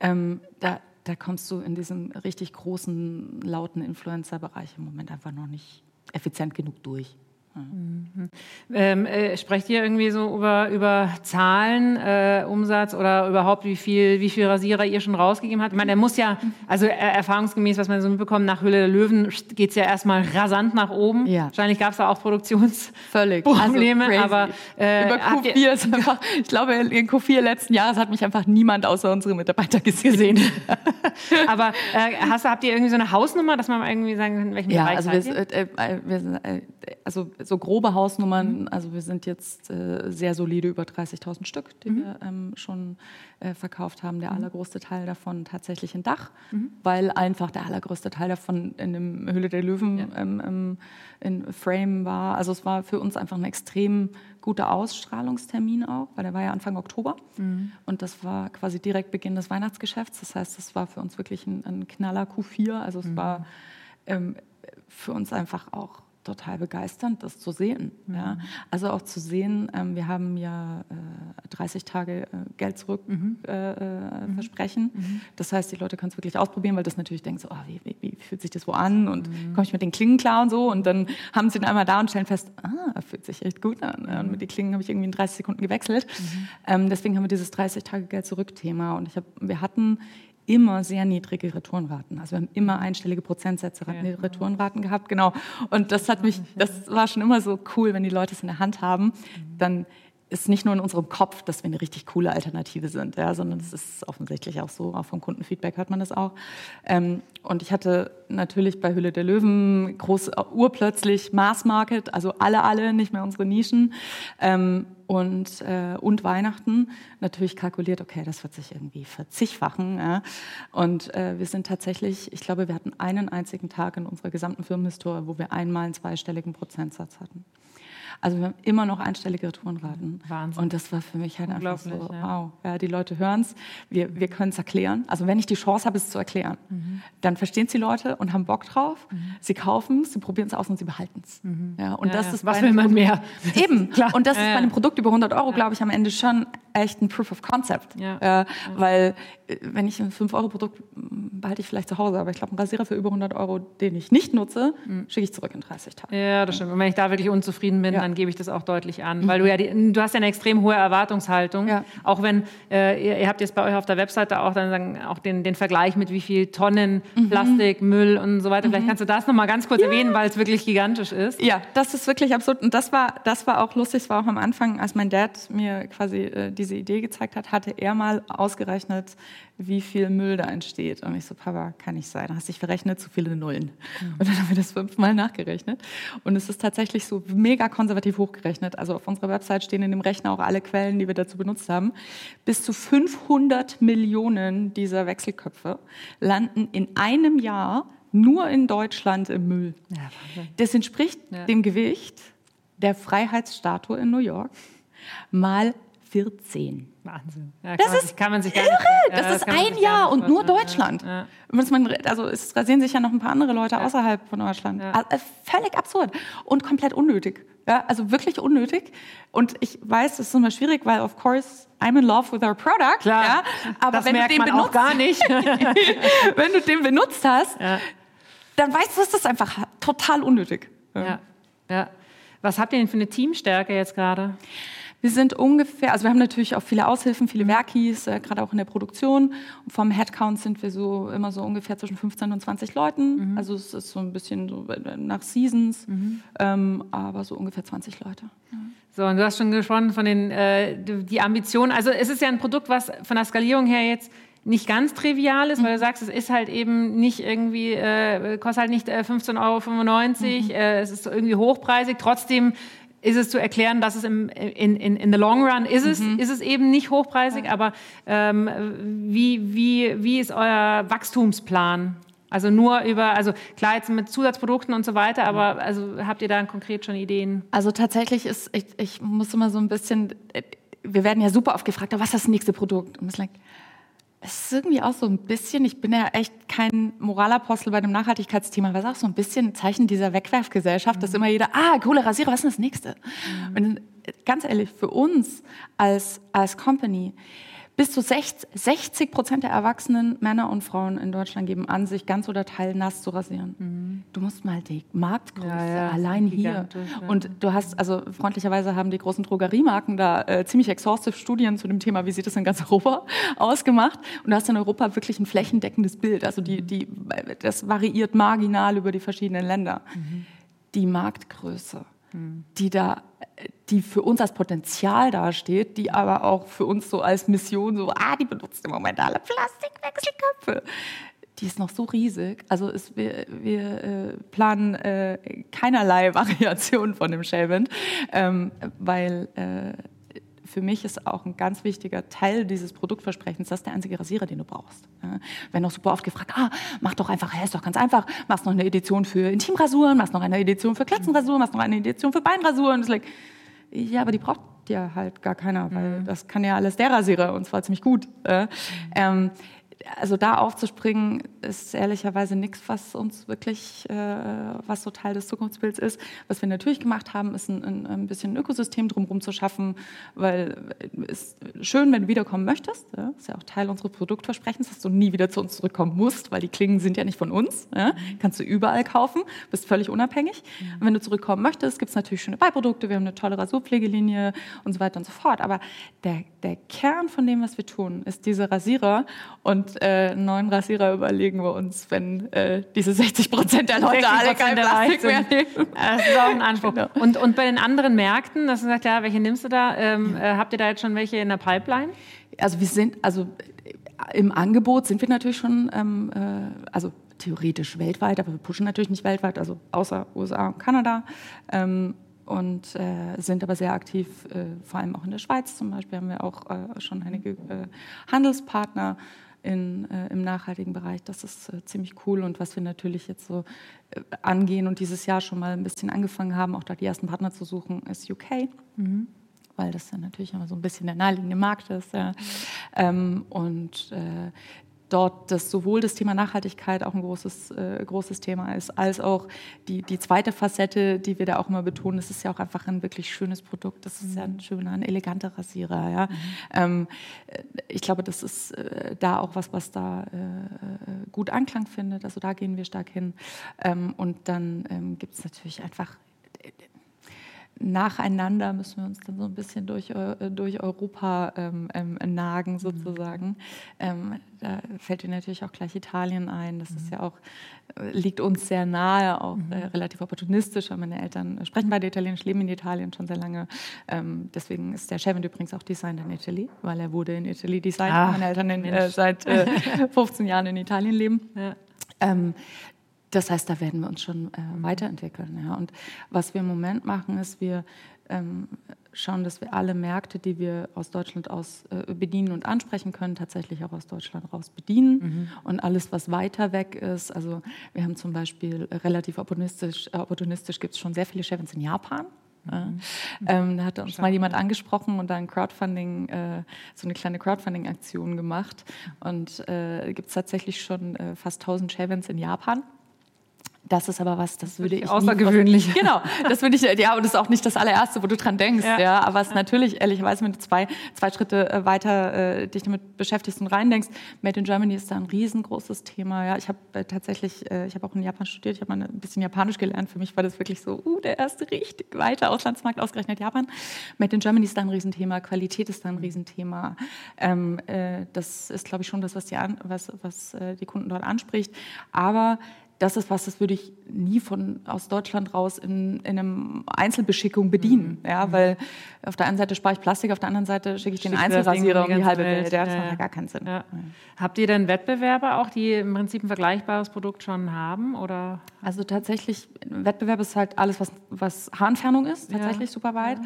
Ähm, da, da kommst du in diesem richtig großen, lauten Influencer-Bereich im Moment einfach noch nicht effizient genug durch. Mhm. Ähm, äh, sprecht ihr irgendwie so über, über Zahlen, äh, Umsatz oder überhaupt, wie viel, wie viel Rasierer ihr schon rausgegeben habt? Ich meine, der muss ja, also äh, erfahrungsgemäß, was man so mitbekommt, nach Höhle der Löwen geht es ja erstmal rasant nach oben. Ja. Wahrscheinlich gab es da auch Produktionsprobleme, also aber äh, über Q4 ist einfach, ich glaube, in Q4 letzten Jahres hat mich einfach niemand außer unsere Mitarbeiter gesehen. <laughs> aber äh, hast, habt ihr irgendwie so eine Hausnummer, dass man irgendwie sagen kann, in welchem ja, Bereich also wir, äh, wir, also so grobe Hausnummern, mhm. also wir sind jetzt äh, sehr solide über 30.000 Stück, die mhm. wir ähm, schon äh, verkauft haben. Der mhm. allergrößte Teil davon tatsächlich in Dach, mhm. weil einfach der allergrößte Teil davon in dem Höhle der Löwen ja. ähm, ähm, in Frame war. Also es war für uns einfach ein extrem guter Ausstrahlungstermin auch, weil der war ja Anfang Oktober mhm. und das war quasi direkt Beginn des Weihnachtsgeschäfts. Das heißt, das war für uns wirklich ein, ein knaller Q4. Also es war ähm, für uns einfach auch total begeisternd, das zu sehen. Mhm. Ja. Also auch zu sehen, ähm, wir haben ja äh, 30 Tage äh, Geld zurück mhm. äh, äh mhm. versprechen. Mhm. Das heißt, die Leute können es wirklich ausprobieren, weil das natürlich denkt so, oh, wie, wie, wie, fühlt sich das wo an und mhm. komme ich mit den Klingen klar und so und dann haben sie ihn einmal da und stellen fest, ah, fühlt sich echt gut an. Und mit den Klingen habe ich irgendwie in 30 Sekunden gewechselt. Mhm. Ähm, deswegen haben wir dieses 30 Tage Geld zurück Thema und ich hab, wir hatten immer sehr niedrige Retourenraten. Also wir haben immer einstellige Prozentsätze ja. Retourenraten gehabt, genau. Und das hat mich, das war schon immer so cool, wenn die Leute es in der Hand haben, dann ist nicht nur in unserem Kopf, dass wir eine richtig coole Alternative sind, ja, sondern es ist offensichtlich auch so, auch vom Kundenfeedback hört man das auch. Ähm, und ich hatte natürlich bei Hülle der Löwen groß urplötzlich Mass Market, also alle, alle, nicht mehr unsere Nischen. Ähm, und, äh, und Weihnachten natürlich kalkuliert, okay, das wird sich irgendwie verzigfachen. Ja. Und äh, wir sind tatsächlich, ich glaube, wir hatten einen einzigen Tag in unserer gesamten Firmenhistorie, wo wir einmal einen zweistelligen Prozentsatz hatten. Also wir haben immer noch einstellige Retourenraten. Wahnsinn. Und das war für mich halt einfach so, ja. wow. Ja, die Leute hören es, wir, wir können es erklären. Also wenn ich die Chance habe, es zu erklären, mhm. dann verstehen es die Leute und haben Bock drauf. Mhm. Sie kaufen es, sie probieren es aus und sie behalten es. Mhm. Ja, und ja, das ist Was will man mehr? Eben. <laughs> Klar. Und das ist bei einem Produkt über 100 Euro, glaube ich, am Ende schon echt ein Proof of Concept. Äh, weil äh, wenn ich ein 5-Euro-Produkt behalte ich vielleicht zu Hause, aber ich glaube, einen Rasierer für über 100 Euro, den ich nicht nutze, mhm. schicke ich zurück in 30 Tagen. Ja, das stimmt. Und wenn ich da wirklich unzufrieden bin, ja. dann gebe ich das auch deutlich an. Mhm. Weil du ja, die, du hast ja eine extrem hohe Erwartungshaltung. Ja. Auch wenn, äh, ihr, ihr, habt jetzt bei euch auf der Webseite auch dann sagen, auch den, den Vergleich mit wie viel Tonnen mhm. Plastik, Müll und so weiter. Vielleicht mhm. kannst du das nochmal ganz kurz ja. erwähnen, weil es wirklich gigantisch ist. Ja, das ist wirklich absurd. Und das war, das war auch lustig. Es war auch am Anfang, als mein Dad mir quasi äh, diese Idee gezeigt hat, hatte er mal ausgerechnet, wie viel Müll da entsteht. Und ich so, Papa, kann nicht sein. Da hast du dich verrechnet, zu viele Nullen. Mhm. Und dann haben wir das fünfmal nachgerechnet. Und es ist tatsächlich so mega konservativ hochgerechnet. Also auf unserer Website stehen in dem Rechner auch alle Quellen, die wir dazu benutzt haben. Bis zu 500 Millionen dieser Wechselköpfe landen in einem Jahr nur in Deutschland im Müll. Ja, das entspricht ja. dem Gewicht der Freiheitsstatue in New York mal 14. Wahnsinn. Ja, Das man ist kann man sich irre. nicht- ja, das ist ein Jahr und nur. Deutschland. Ja, ja. Also es rasieren sich ja noch ein paar andere Leute außerhalb von Deutschland. Also, äh, völlig absurd und komplett unnötig. Also wirklich unnötig. Und ich weiß, das ist immer schwierig, weil of course I'm in love with our product. Klar, aber wenn du den benutzt, gar nicht. <laughs> wenn du den benutzt hast, dann weißt du, das ist einfach total unnötig. ja, ja. Was habt ihr denn für eine Teamstärke jetzt gerade? Wir sind ungefähr, also wir haben natürlich auch viele Aushilfen, viele Werkis, äh, gerade auch in der Produktion. Und vom Headcount sind wir so immer so ungefähr zwischen 15 und 20 Leuten. Also es ist so ein bisschen so äh, nach Seasons, ähm, aber so ungefähr 20 Leute. So, und du hast schon gesprochen von den äh, die Ambitionen. Also es ist ja ein Produkt, was von der Skalierung her jetzt nicht ganz trivial ist, weil du sagst, es ist halt eben nicht irgendwie, äh, kostet halt nicht äh, 15,95 Euro, äh, es ist irgendwie hochpreisig. Trotzdem ist es zu erklären, dass es im, in, in, in the long run ist es, ist es eben nicht hochpreisig, aber ähm, wie, wie, wie ist euer Wachstumsplan? Also nur über, also klar jetzt mit Zusatzprodukten und so weiter, aber also habt ihr da konkret schon Ideen? Also tatsächlich ist, ich, ich muss immer so ein bisschen, äh, wir werden ja super oft gefragt, was ist das nächste Produkt? Und es like, es ist irgendwie auch so ein bisschen, ich bin ja echt kein Moralapostel bei dem Nachhaltigkeitsthema, aber es ist auch so ein bisschen ein Zeichen dieser Wegwerfgesellschaft, dass immer jeder, ah, coole Rasierer, was ist denn das nächste? Und äh, ganz ehrlich, für uns als, als Company, bis zu 60 60 Prozent der erwachsenen Männer und Frauen in Deutschland geben an, sich ganz oder teilnass zu rasieren. Du musst mal die Marktgröße Ja, ja, allein hier. ja. Und du hast, also freundlicherweise haben die großen Drogeriemarken da äh, ziemlich exhaustive Studien zu dem Thema, wie sieht es in ganz Europa <laughs> ausgemacht. Und du hast in Europa wirklich ein flächendeckendes Bild. Also die, die, das variiert marginal über die verschiedenen Länder. Die Marktgröße, die da, die für uns als Potenzial dasteht, die aber auch für uns so als Mission so, ah, die benutzt im Moment alle Plastikwechselköpfe. Die ist noch so riesig. Also es, wir, wir äh, planen äh, keinerlei <laughs> Variation von dem Shaven, ähm, weil äh, für mich ist auch ein ganz wichtiger Teil dieses Produktversprechens, das ist der einzige Rasierer, den du brauchst. Ja. Wenn auch super oft gefragt, ah, mach doch einfach, ist doch ganz einfach, machst noch eine Edition für Intimrasuren, machst noch eine Edition für Klatzenrasuren, machst noch eine Edition für Beinrasuren. Das ist like, ja, aber die braucht ja halt gar keiner, weil das kann ja alles der Rasierer und zwar ziemlich gut. Äh. Ähm, also da aufzuspringen, ist ehrlicherweise nichts, was uns wirklich, äh, was so Teil des Zukunftsbilds ist. Was wir natürlich gemacht haben, ist ein, ein, bisschen ein Ökosystem drumherum zu schaffen, weil es ist schön, wenn du wiederkommen möchtest. Ja? ist ja auch Teil unseres Produktversprechens, dass du nie wieder zu uns zurückkommen musst, weil die Klingen sind ja nicht von uns. Ja? Kannst du überall kaufen, bist völlig unabhängig. Und wenn du zurückkommen möchtest, gibt es natürlich schöne Beiprodukte, wir haben eine tolle Rasurpflegelinie und so weiter und so fort. Aber der, der Kern von dem, was wir tun, ist diese Rasierer und äh, einen neuen Rasierer überlegen wir uns, wenn äh, diese 60 Prozent der Leute alle 60% kein Plastik mehr Leute nehmen. Das ist auch ein Anspruch. Genau. Und, und bei den anderen Märkten, dass du sagst, ja, welche nimmst du da? Ähm, äh, habt ihr da jetzt schon welche in der Pipeline? Also wir sind, also äh, im Angebot sind wir natürlich schon, ähm, äh, also theoretisch weltweit, aber wir pushen natürlich nicht weltweit, also außer USA und Kanada. Ähm, und äh, sind aber sehr aktiv, äh, vor allem auch in der Schweiz zum Beispiel haben wir auch äh, schon einige äh, Handelspartner in, äh, im nachhaltigen Bereich. Das ist äh, ziemlich cool und was wir natürlich jetzt so äh, angehen und dieses Jahr schon mal ein bisschen angefangen haben, auch da die ersten Partner zu suchen, ist UK. Weil das dann natürlich immer so ein bisschen der naheliegende Markt ist. Ja. Ähm, und äh, dort das sowohl das Thema Nachhaltigkeit auch ein großes, äh, großes Thema ist, als auch die, die zweite Facette, die wir da auch immer betonen, das ist ja auch einfach ein wirklich schönes Produkt. Das ist ja ein schöner, ein eleganter Rasierer. Ja. Ähm, äh, ich glaube, das ist äh, da auch was, was da äh, gut Anklang findet. Also da gehen wir stark hin. Ähm, und dann ähm, gibt es natürlich einfach nacheinander müssen wir uns dann so ein bisschen durch, Eu- durch Europa ähm, ähm, nagen sozusagen. Ähm, da fällt dir natürlich auch gleich Italien ein. Das ist ja auch, äh, liegt uns sehr nahe, auch äh, relativ opportunistisch. weil Meine Eltern äh, sprechen beide Italienisch, leben in Italien schon sehr lange. Ähm, deswegen ist der Chevin übrigens auch designed in Italy, weil er wurde in Italy designt. Ah, Meine Eltern in, äh, seit äh, <laughs> 15 Jahren in Italien leben. Ja. Ähm, das heißt, da werden wir uns schon äh, weiterentwickeln. Ja. Und was wir im Moment machen, ist, wir ähm, schauen, dass wir alle Märkte, die wir aus Deutschland aus äh, bedienen und ansprechen können, tatsächlich auch aus Deutschland raus bedienen. Und alles, was weiter weg ist, also wir haben zum Beispiel relativ opportunistisch, äh, opportunistisch gibt es schon sehr viele Chefs in Japan. Mhm. Ähm, da hat uns mal jemand angesprochen und dann Crowdfunding, äh, so eine kleine Crowdfunding-Aktion gemacht. Und äh, gibt es tatsächlich schon äh, fast 1000 Shavens in Japan. Das ist aber was, das, würde ich außergewöhnlich. Nie, <laughs> genau, das würde ich ja und das ist auch nicht das allererste, wo du dran denkst, ja. ja aber es ist natürlich ehrlicherweise, wenn du zwei zwei Schritte äh, weiter äh, dich damit beschäftigst und reindenkst, Made in Germany ist da ein riesengroßes Thema. Ja, ich habe äh, tatsächlich, äh, ich habe auch in Japan studiert, ich habe mal ein bisschen Japanisch gelernt. Für mich war das wirklich so, uh, der erste richtig weite Auslandsmarkt ausgerechnet Japan. Made in Germany ist da ein Riesenthema, Qualität ist da ein Riesenthema. Ähm, äh, das ist, glaube ich, schon das, was die an, was was äh, die Kunden dort anspricht. Aber das ist was, das würde ich nie von aus Deutschland raus in, in einem Einzelbeschickung bedienen. Mhm. Ja, weil auf der einen Seite spare ich Plastik, auf der anderen Seite schicke ich den Einzelrasierer um die halbe Welt. Ja, das macht ja gar keinen Sinn. Ja. Habt ihr denn Wettbewerber auch, die im Prinzip ein vergleichbares Produkt schon haben? Oder? Also tatsächlich, Wettbewerb ist halt alles, was, was Haarentfernung ist, tatsächlich ja. super weit.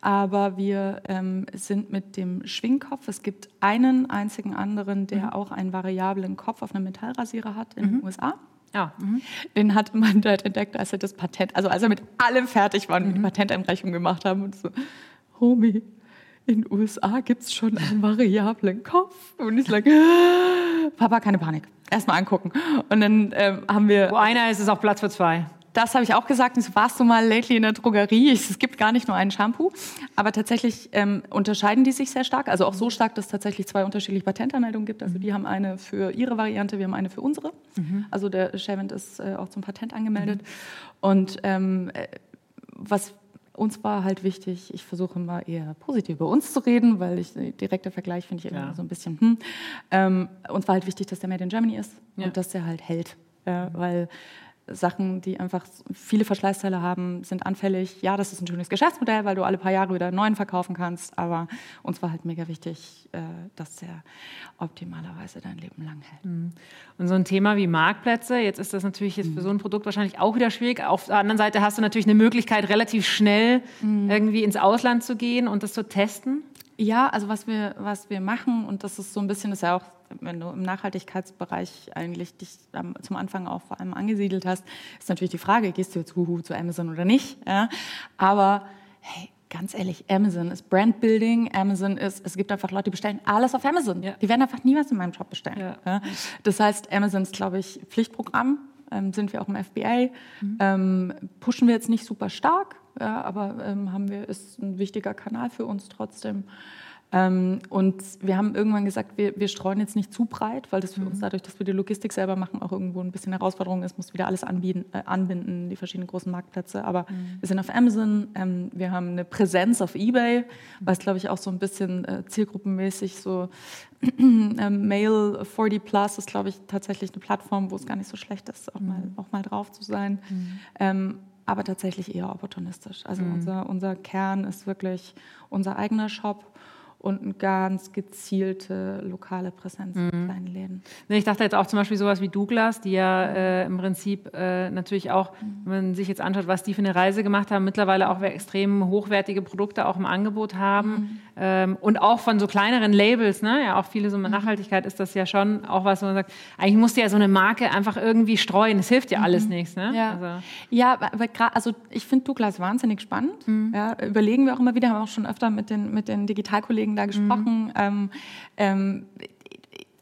Aber wir ähm, sind mit dem Schwingkopf. Es gibt einen einzigen anderen, der mhm. auch einen variablen Kopf auf einem Metallrasierer hat in mhm. den USA. Ja. Mhm. Den hat man dort entdeckt, als er das Patent, also als er mit allem fertig war und mhm. die Patenteinreichung gemacht haben und so, Homie, in den USA gibt es schon einen variablen Kopf. Und ich sage, Papa, keine Panik. Erstmal angucken. Und dann ähm, haben wir. Wo einer ist, ist auch Platz für zwei das habe ich auch gesagt. So, warst du mal lately in der Drogerie? Es gibt gar nicht nur einen Shampoo. Aber tatsächlich ähm, unterscheiden die sich sehr stark. Also auch so stark, dass es tatsächlich zwei unterschiedliche Patentanmeldungen gibt. Also die haben eine für ihre Variante, wir haben eine für unsere. Mhm. Also der Shavent ist äh, auch zum Patent angemeldet. Mhm. Und ähm, äh, was uns war halt wichtig, ich versuche immer eher positiv über uns zu reden, weil ich direkter Vergleich finde ich immer ja. so ein bisschen, hm. Ähm, uns war halt wichtig, dass der Made in Germany ist ja. und dass der halt hält. Ja, weil Sachen, die einfach viele Verschleißteile haben, sind anfällig. Ja, das ist ein schönes Geschäftsmodell, weil du alle paar Jahre wieder einen neuen verkaufen kannst. Aber uns war halt mega wichtig, äh, dass der optimalerweise dein Leben lang hält. Mhm. Und so ein Thema wie Marktplätze, jetzt ist das natürlich jetzt für so ein Produkt wahrscheinlich auch wieder schwierig. Auf der anderen Seite hast du natürlich eine Möglichkeit, relativ schnell mhm. irgendwie ins Ausland zu gehen und das zu testen. Ja, also was wir, was wir machen, und das ist so ein bisschen, das ist ja auch, wenn du im Nachhaltigkeitsbereich eigentlich dich zum Anfang auch vor allem angesiedelt hast, ist natürlich die Frage, gehst du jetzt huhu zu Amazon oder nicht? Ja? Aber hey, ganz ehrlich, Amazon ist Brandbuilding, Amazon ist, es gibt einfach Leute, die bestellen alles auf Amazon. Ja. Die werden einfach niemals in meinem Shop bestellen. Ja. Ja? Das heißt, Amazon ist, glaube ich, Pflichtprogramm, ähm, sind wir auch im FBA, mhm. ähm, pushen wir jetzt nicht super stark, ja, aber ähm, haben wir, ist ein wichtiger Kanal für uns trotzdem. Ähm, und wir haben irgendwann gesagt, wir, wir streuen jetzt nicht zu breit, weil das für mhm. uns dadurch, dass wir die Logistik selber machen, auch irgendwo ein bisschen Herausforderung ist, muss wieder alles anbieten, äh, anbinden, die verschiedenen großen Marktplätze. Aber mhm. wir sind auf Amazon, ähm, wir haben eine Präsenz auf Ebay, was glaube ich auch so ein bisschen äh, zielgruppenmäßig so <clears throat> ähm, Mail 40 Plus ist glaube ich tatsächlich eine Plattform, wo es gar nicht so schlecht ist, auch, mhm. mal, auch mal drauf zu sein. Mhm. Ähm, aber tatsächlich eher opportunistisch. Also mhm. unser, unser Kern ist wirklich unser eigener Shop und eine ganz gezielte lokale Präsenz mhm. in kleinen Läden. Ich dachte jetzt auch zum Beispiel sowas wie Douglas, die ja äh, im Prinzip äh, natürlich auch, wenn man sich jetzt anschaut, was die für eine Reise gemacht haben, mittlerweile auch extrem hochwertige Produkte auch im Angebot haben. Mhm. Ähm, und auch von so kleineren Labels, ne? ja auch viele so mit mhm. Nachhaltigkeit ist das ja schon auch was, wo man sagt, eigentlich musst du ja so eine Marke einfach irgendwie streuen, es hilft ja alles mhm. nichts. Ne? Ja, also. ja aber also ich finde Douglas wahnsinnig spannend. Mhm. Ja, überlegen wir auch immer wieder, haben auch schon öfter mit den, mit den Digitalkollegen da gesprochen. Mhm. Ähm,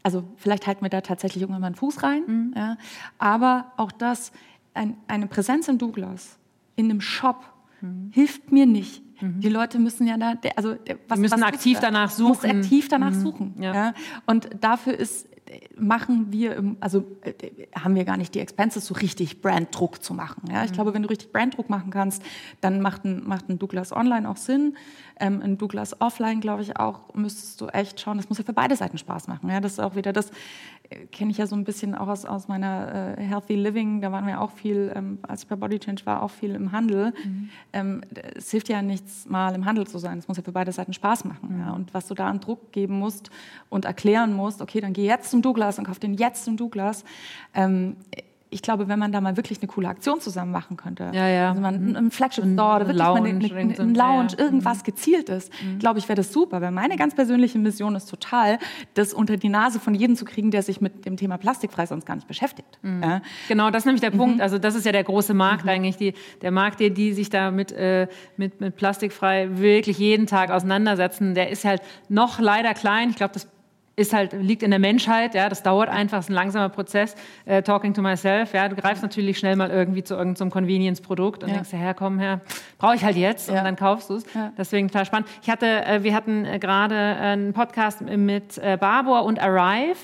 also vielleicht halten wir da tatsächlich irgendwann mal einen Fuß rein. Mhm. Ja. Aber auch das, ein, eine Präsenz in Douglas, in einem Shop, mhm. hilft mir nicht. Mhm. Die Leute müssen ja da, also was, müssen was aktiv danach suchen. Muss aktiv danach mhm. suchen. Ja. ja. Und dafür ist machen wir, also äh, haben wir gar nicht die Expenses, so richtig Branddruck zu machen. Ja? Ich mhm. glaube, wenn du richtig Branddruck machen kannst, dann macht ein, macht ein Douglas Online auch Sinn. Ähm, ein Douglas Offline, glaube ich, auch, müsstest du echt schauen, das muss ja für beide Seiten Spaß machen. Ja? Das ist auch wieder das, kenne ich ja so ein bisschen auch aus, aus meiner äh, Healthy Living, da waren wir auch viel, ähm, als ich bei Body Change war, auch viel im Handel. Mhm. Ähm, es hilft ja nichts, mal im Handel zu sein, es muss ja für beide Seiten Spaß machen. Mhm. Ja? Und was du da an Druck geben musst und erklären musst, okay, dann geh jetzt zum Douglas und kauf den jetzt zum Douglas. Ähm, ich glaube, wenn man da mal wirklich eine coole Aktion zusammen machen könnte, Ja, ja. also man ein Flagship Store oder wirklich Lounge, mal eine, eine, ein- Lounge, ja, irgendwas gezieltes, glaube ich, wäre das super. Weil meine ganz persönliche Mission ist total, das unter die Nase von jedem zu kriegen, der sich mit dem Thema plastikfrei sonst gar nicht beschäftigt. Ja? Genau, das ist nämlich der Mhm. Punkt. Also das ist ja der große Markt eigentlich, die, der Markt, die, die sich da mit, äh, mit, mit plastikfrei wirklich jeden Tag auseinandersetzen, der ist halt noch leider klein. Ich glaube, das ist halt, liegt in der Menschheit, ja, das dauert einfach, ist ein langsamer Prozess. Äh, talking to myself, ja, du greifst natürlich schnell mal irgendwie zu irgendeinem Convenience-Produkt und Ja. denkst Herr, komm her, brauche ich halt jetzt Ja. und dann kaufst du es. Ja. Deswegen total spannend. Ich hatte, äh, wir hatten äh, gerade einen Podcast mit äh, Barbour und Arrive,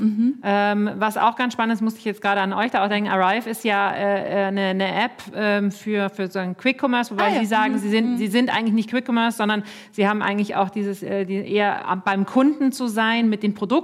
ähm, was auch ganz spannend ist, musste ich jetzt gerade an euch da auch denken. Arrive ist ja äh, äh, eine, eine App ähm, für, für so einen Quick Commerce, wobei Ah, ja. sie sagen, sie, sind, sie sind eigentlich nicht Quick Commerce, sondern sie haben eigentlich auch dieses, äh, die, eher beim Kunden zu sein mit den Produkten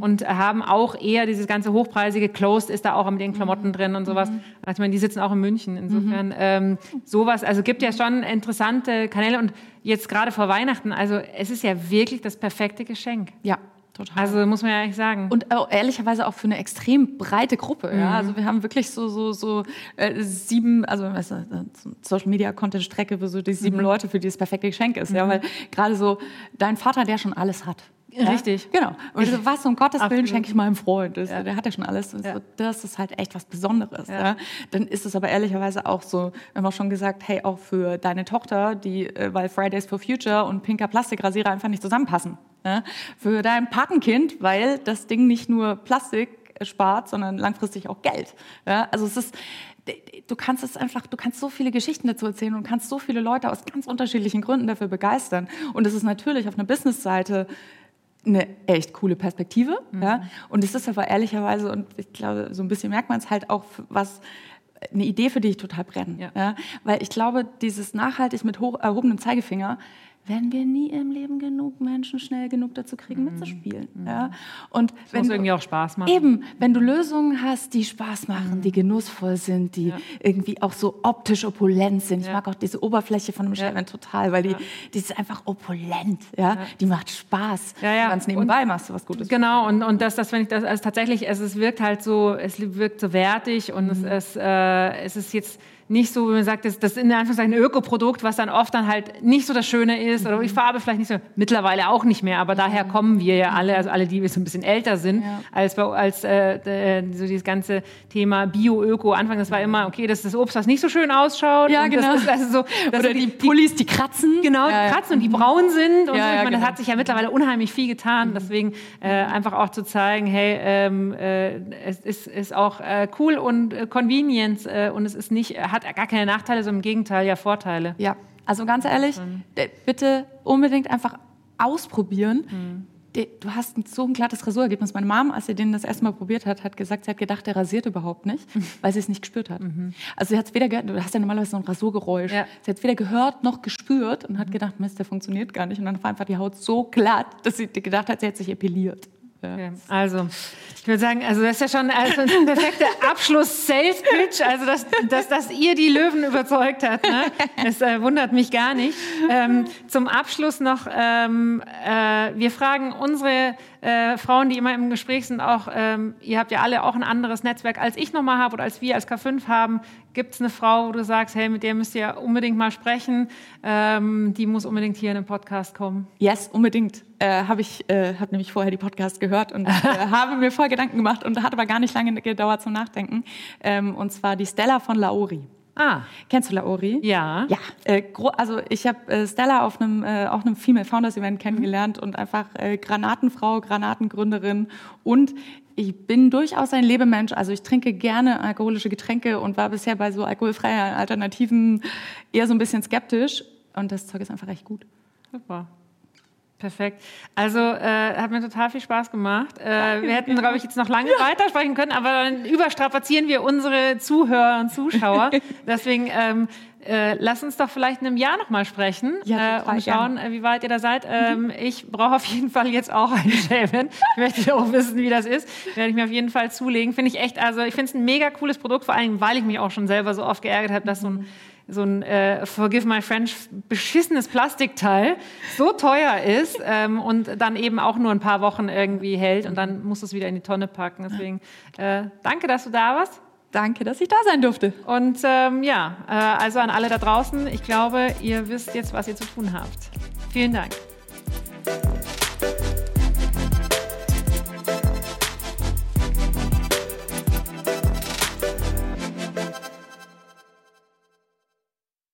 und haben auch eher dieses ganze hochpreisige Closed ist da auch mit den Klamotten drin und sowas. Also, ich meine, die sitzen auch in München. Insofern ähm, sowas, also gibt ja schon interessante Kanäle und jetzt gerade vor Weihnachten, also es ist ja wirklich das perfekte Geschenk. ja, total. Also muss man ja ehrlich sagen. Und auch ehrlicherweise auch für eine extrem breite Gruppe. Ja? Also wir haben wirklich so, so, so äh, sieben, also weißt du, so Social Media Content Strecke für so die sieben Leute, für die das perfekte Geschenk ist. Ja? Weil gerade so dein Vater, der schon alles hat. Ja? Richtig. Genau. Und so, was um Gottes Willen schenke ich meinem Freund? Das, Der hat ja schon alles. Das, Ja. so, das ist halt echt was Besonderes. Ja. Dann ist es aber ehrlicherweise auch so, wir haben auch schon gesagt, hey, auch für deine Tochter, die, äh, weil Fridays for Future und pinker Plastikrasierer einfach nicht zusammenpassen. Ja. Für dein Patenkind, weil das Ding nicht nur Plastik spart, sondern langfristig auch Geld. Ja. Also es ist, du kannst es einfach, du kannst so viele Geschichten dazu erzählen und kannst so viele Leute aus ganz unterschiedlichen Gründen dafür begeistern. Und es ist natürlich auf einer Businessseite eine echt coole Perspektive. Ja? Und es ist aber ehrlicherweise, und ich glaube, so ein bisschen merkt man es halt auch, was eine Idee, für die ich total brenne. Ja. Ja. Weil ich glaube, dieses nachhaltig mit hoch erhobenem Zeigefinger werden wir nie im Leben genug Menschen schnell genug dazu kriegen, mitzuspielen. Ja. Und das wenn muss du- irgendwie auch Spaß machen. Eben, wenn du Lösungen hast, die Spaß machen, die genussvoll sind, die irgendwie auch so optisch opulent sind. Ich Ja. mag auch diese Oberfläche von einem Shaven total, weil die, die ist einfach opulent, ja. Die macht Spaß. Ja, ja. Ganz nebenbei machst du was Gutes. Genau, und, und das, das finde ich, das, also tatsächlich, es, es wirkt halt so, es wirkt so wertig und es, es, äh, es ist jetzt nicht so, wie man sagt, das, das ist in Anführungszeichen ein Ökoprodukt, was dann oft dann halt nicht so das Schöne ist oder die Farbe vielleicht nicht so, mittlerweile auch nicht mehr, aber daher kommen wir ja alle, also alle, die so ein bisschen älter sind, Ja. als, als äh, äh, so dieses ganze Thema Bio-Öko. Anfang, das war immer, okay, das ist das Obst, was nicht so schön ausschaut. Ja, genau. Das ist also so, das Oder so die Pullis, die kratzen. Genau, Ja, die ja. kratzen und die braun sind. Und so. Ich meine, das genau. hat sich ja mittlerweile unheimlich viel getan. Deswegen äh, einfach auch zu zeigen, hey, ähm, äh, es ist, ist auch äh, cool und äh, Convenience und es ist nicht, hat gar keine Nachteile, sondern im Gegenteil ja Vorteile. Ja, also ganz ehrlich, d- bitte unbedingt einfach ausprobieren. Mhm. Du hast so ein glattes Rasurergebnis. Meine Mom, als sie den das erste Mal probiert hat, hat gesagt, sie hat gedacht, der rasiert überhaupt nicht, weil sie es nicht gespürt hat. Also sie hat es weder gehört, du hast ja normalerweise so ein Rasurgeräusch. Mhm. Ja. Sie hat es weder gehört noch gespürt und hat gedacht, Mist, der funktioniert gar nicht. Und dann war einfach die Haut so glatt, dass sie gedacht hat, sie hätte sich epiliert. Ja. Okay. Also, ich würde sagen, also das ist ja schon also ein perfekter <laughs> Abschluss-Sales-Pitch, also dass, dass, dass ihr die Löwen überzeugt habt. Ne? Das äh, wundert mich gar nicht. Ähm, zum Abschluss noch, ähm, äh, wir fragen unsere äh, Frauen, die immer im Gespräch sind, auch, ähm, ihr habt ja alle auch ein anderes Netzwerk, als ich nochmal habe oder als wir als K5 haben. Gibt es eine Frau, wo du sagst, hey, mit der müsst ihr unbedingt mal sprechen, ähm, die muss unbedingt hier in den Podcast kommen? Yes, unbedingt. Äh, habe ich äh, habe nämlich vorher die Podcast gehört und äh, <laughs> habe mir voll Gedanken gemacht und hat aber gar nicht lange gedauert zum Nachdenken. Ähm, und zwar die Stella von Laori. Ah, Kennst du Laori? ja. Ja, äh, also ich habe äh, Stella auf einem äh, auf einem Female Founders Event kennengelernt und einfach äh, Granatenfrau, Granatengründerin und ich bin durchaus ein Lebemensch, also ich trinke gerne alkoholische Getränke und war bisher bei so alkoholfreien Alternativen eher so ein bisschen skeptisch und das Zeug ist einfach echt gut. Super. Perfekt. Also äh, hat mir total viel Spaß gemacht. Äh, wir hätten, glaube ich, jetzt noch lange weitersprechen können, aber dann überstrapazieren wir unsere Zuhörer und Zuschauer. <laughs> Deswegen ähm, äh, lass uns doch vielleicht in einem Jahr nochmal sprechen Ja, äh, und schauen, äh, wie weit ihr da seid. Ähm, Ich brauche auf jeden Fall jetzt auch einen Shaven. Ich möchte auch wissen, wie das ist. Werde ich mir auf jeden Fall zulegen. Finde ich echt, also ich finde es ein mega cooles Produkt, vor allem, weil ich mich auch schon selber so oft geärgert habe, dass so ein so ein, äh, forgive my French, beschissenes Plastikteil so teuer ist ähm, und dann eben auch nur ein paar Wochen irgendwie hält und dann musst du es wieder in die Tonne packen. Deswegen äh, danke, dass du da warst. Danke, dass ich da sein durfte. Und ähm, ja, äh, also an alle da draußen, ich glaube, ihr wisst jetzt, was ihr zu tun habt. Vielen Dank.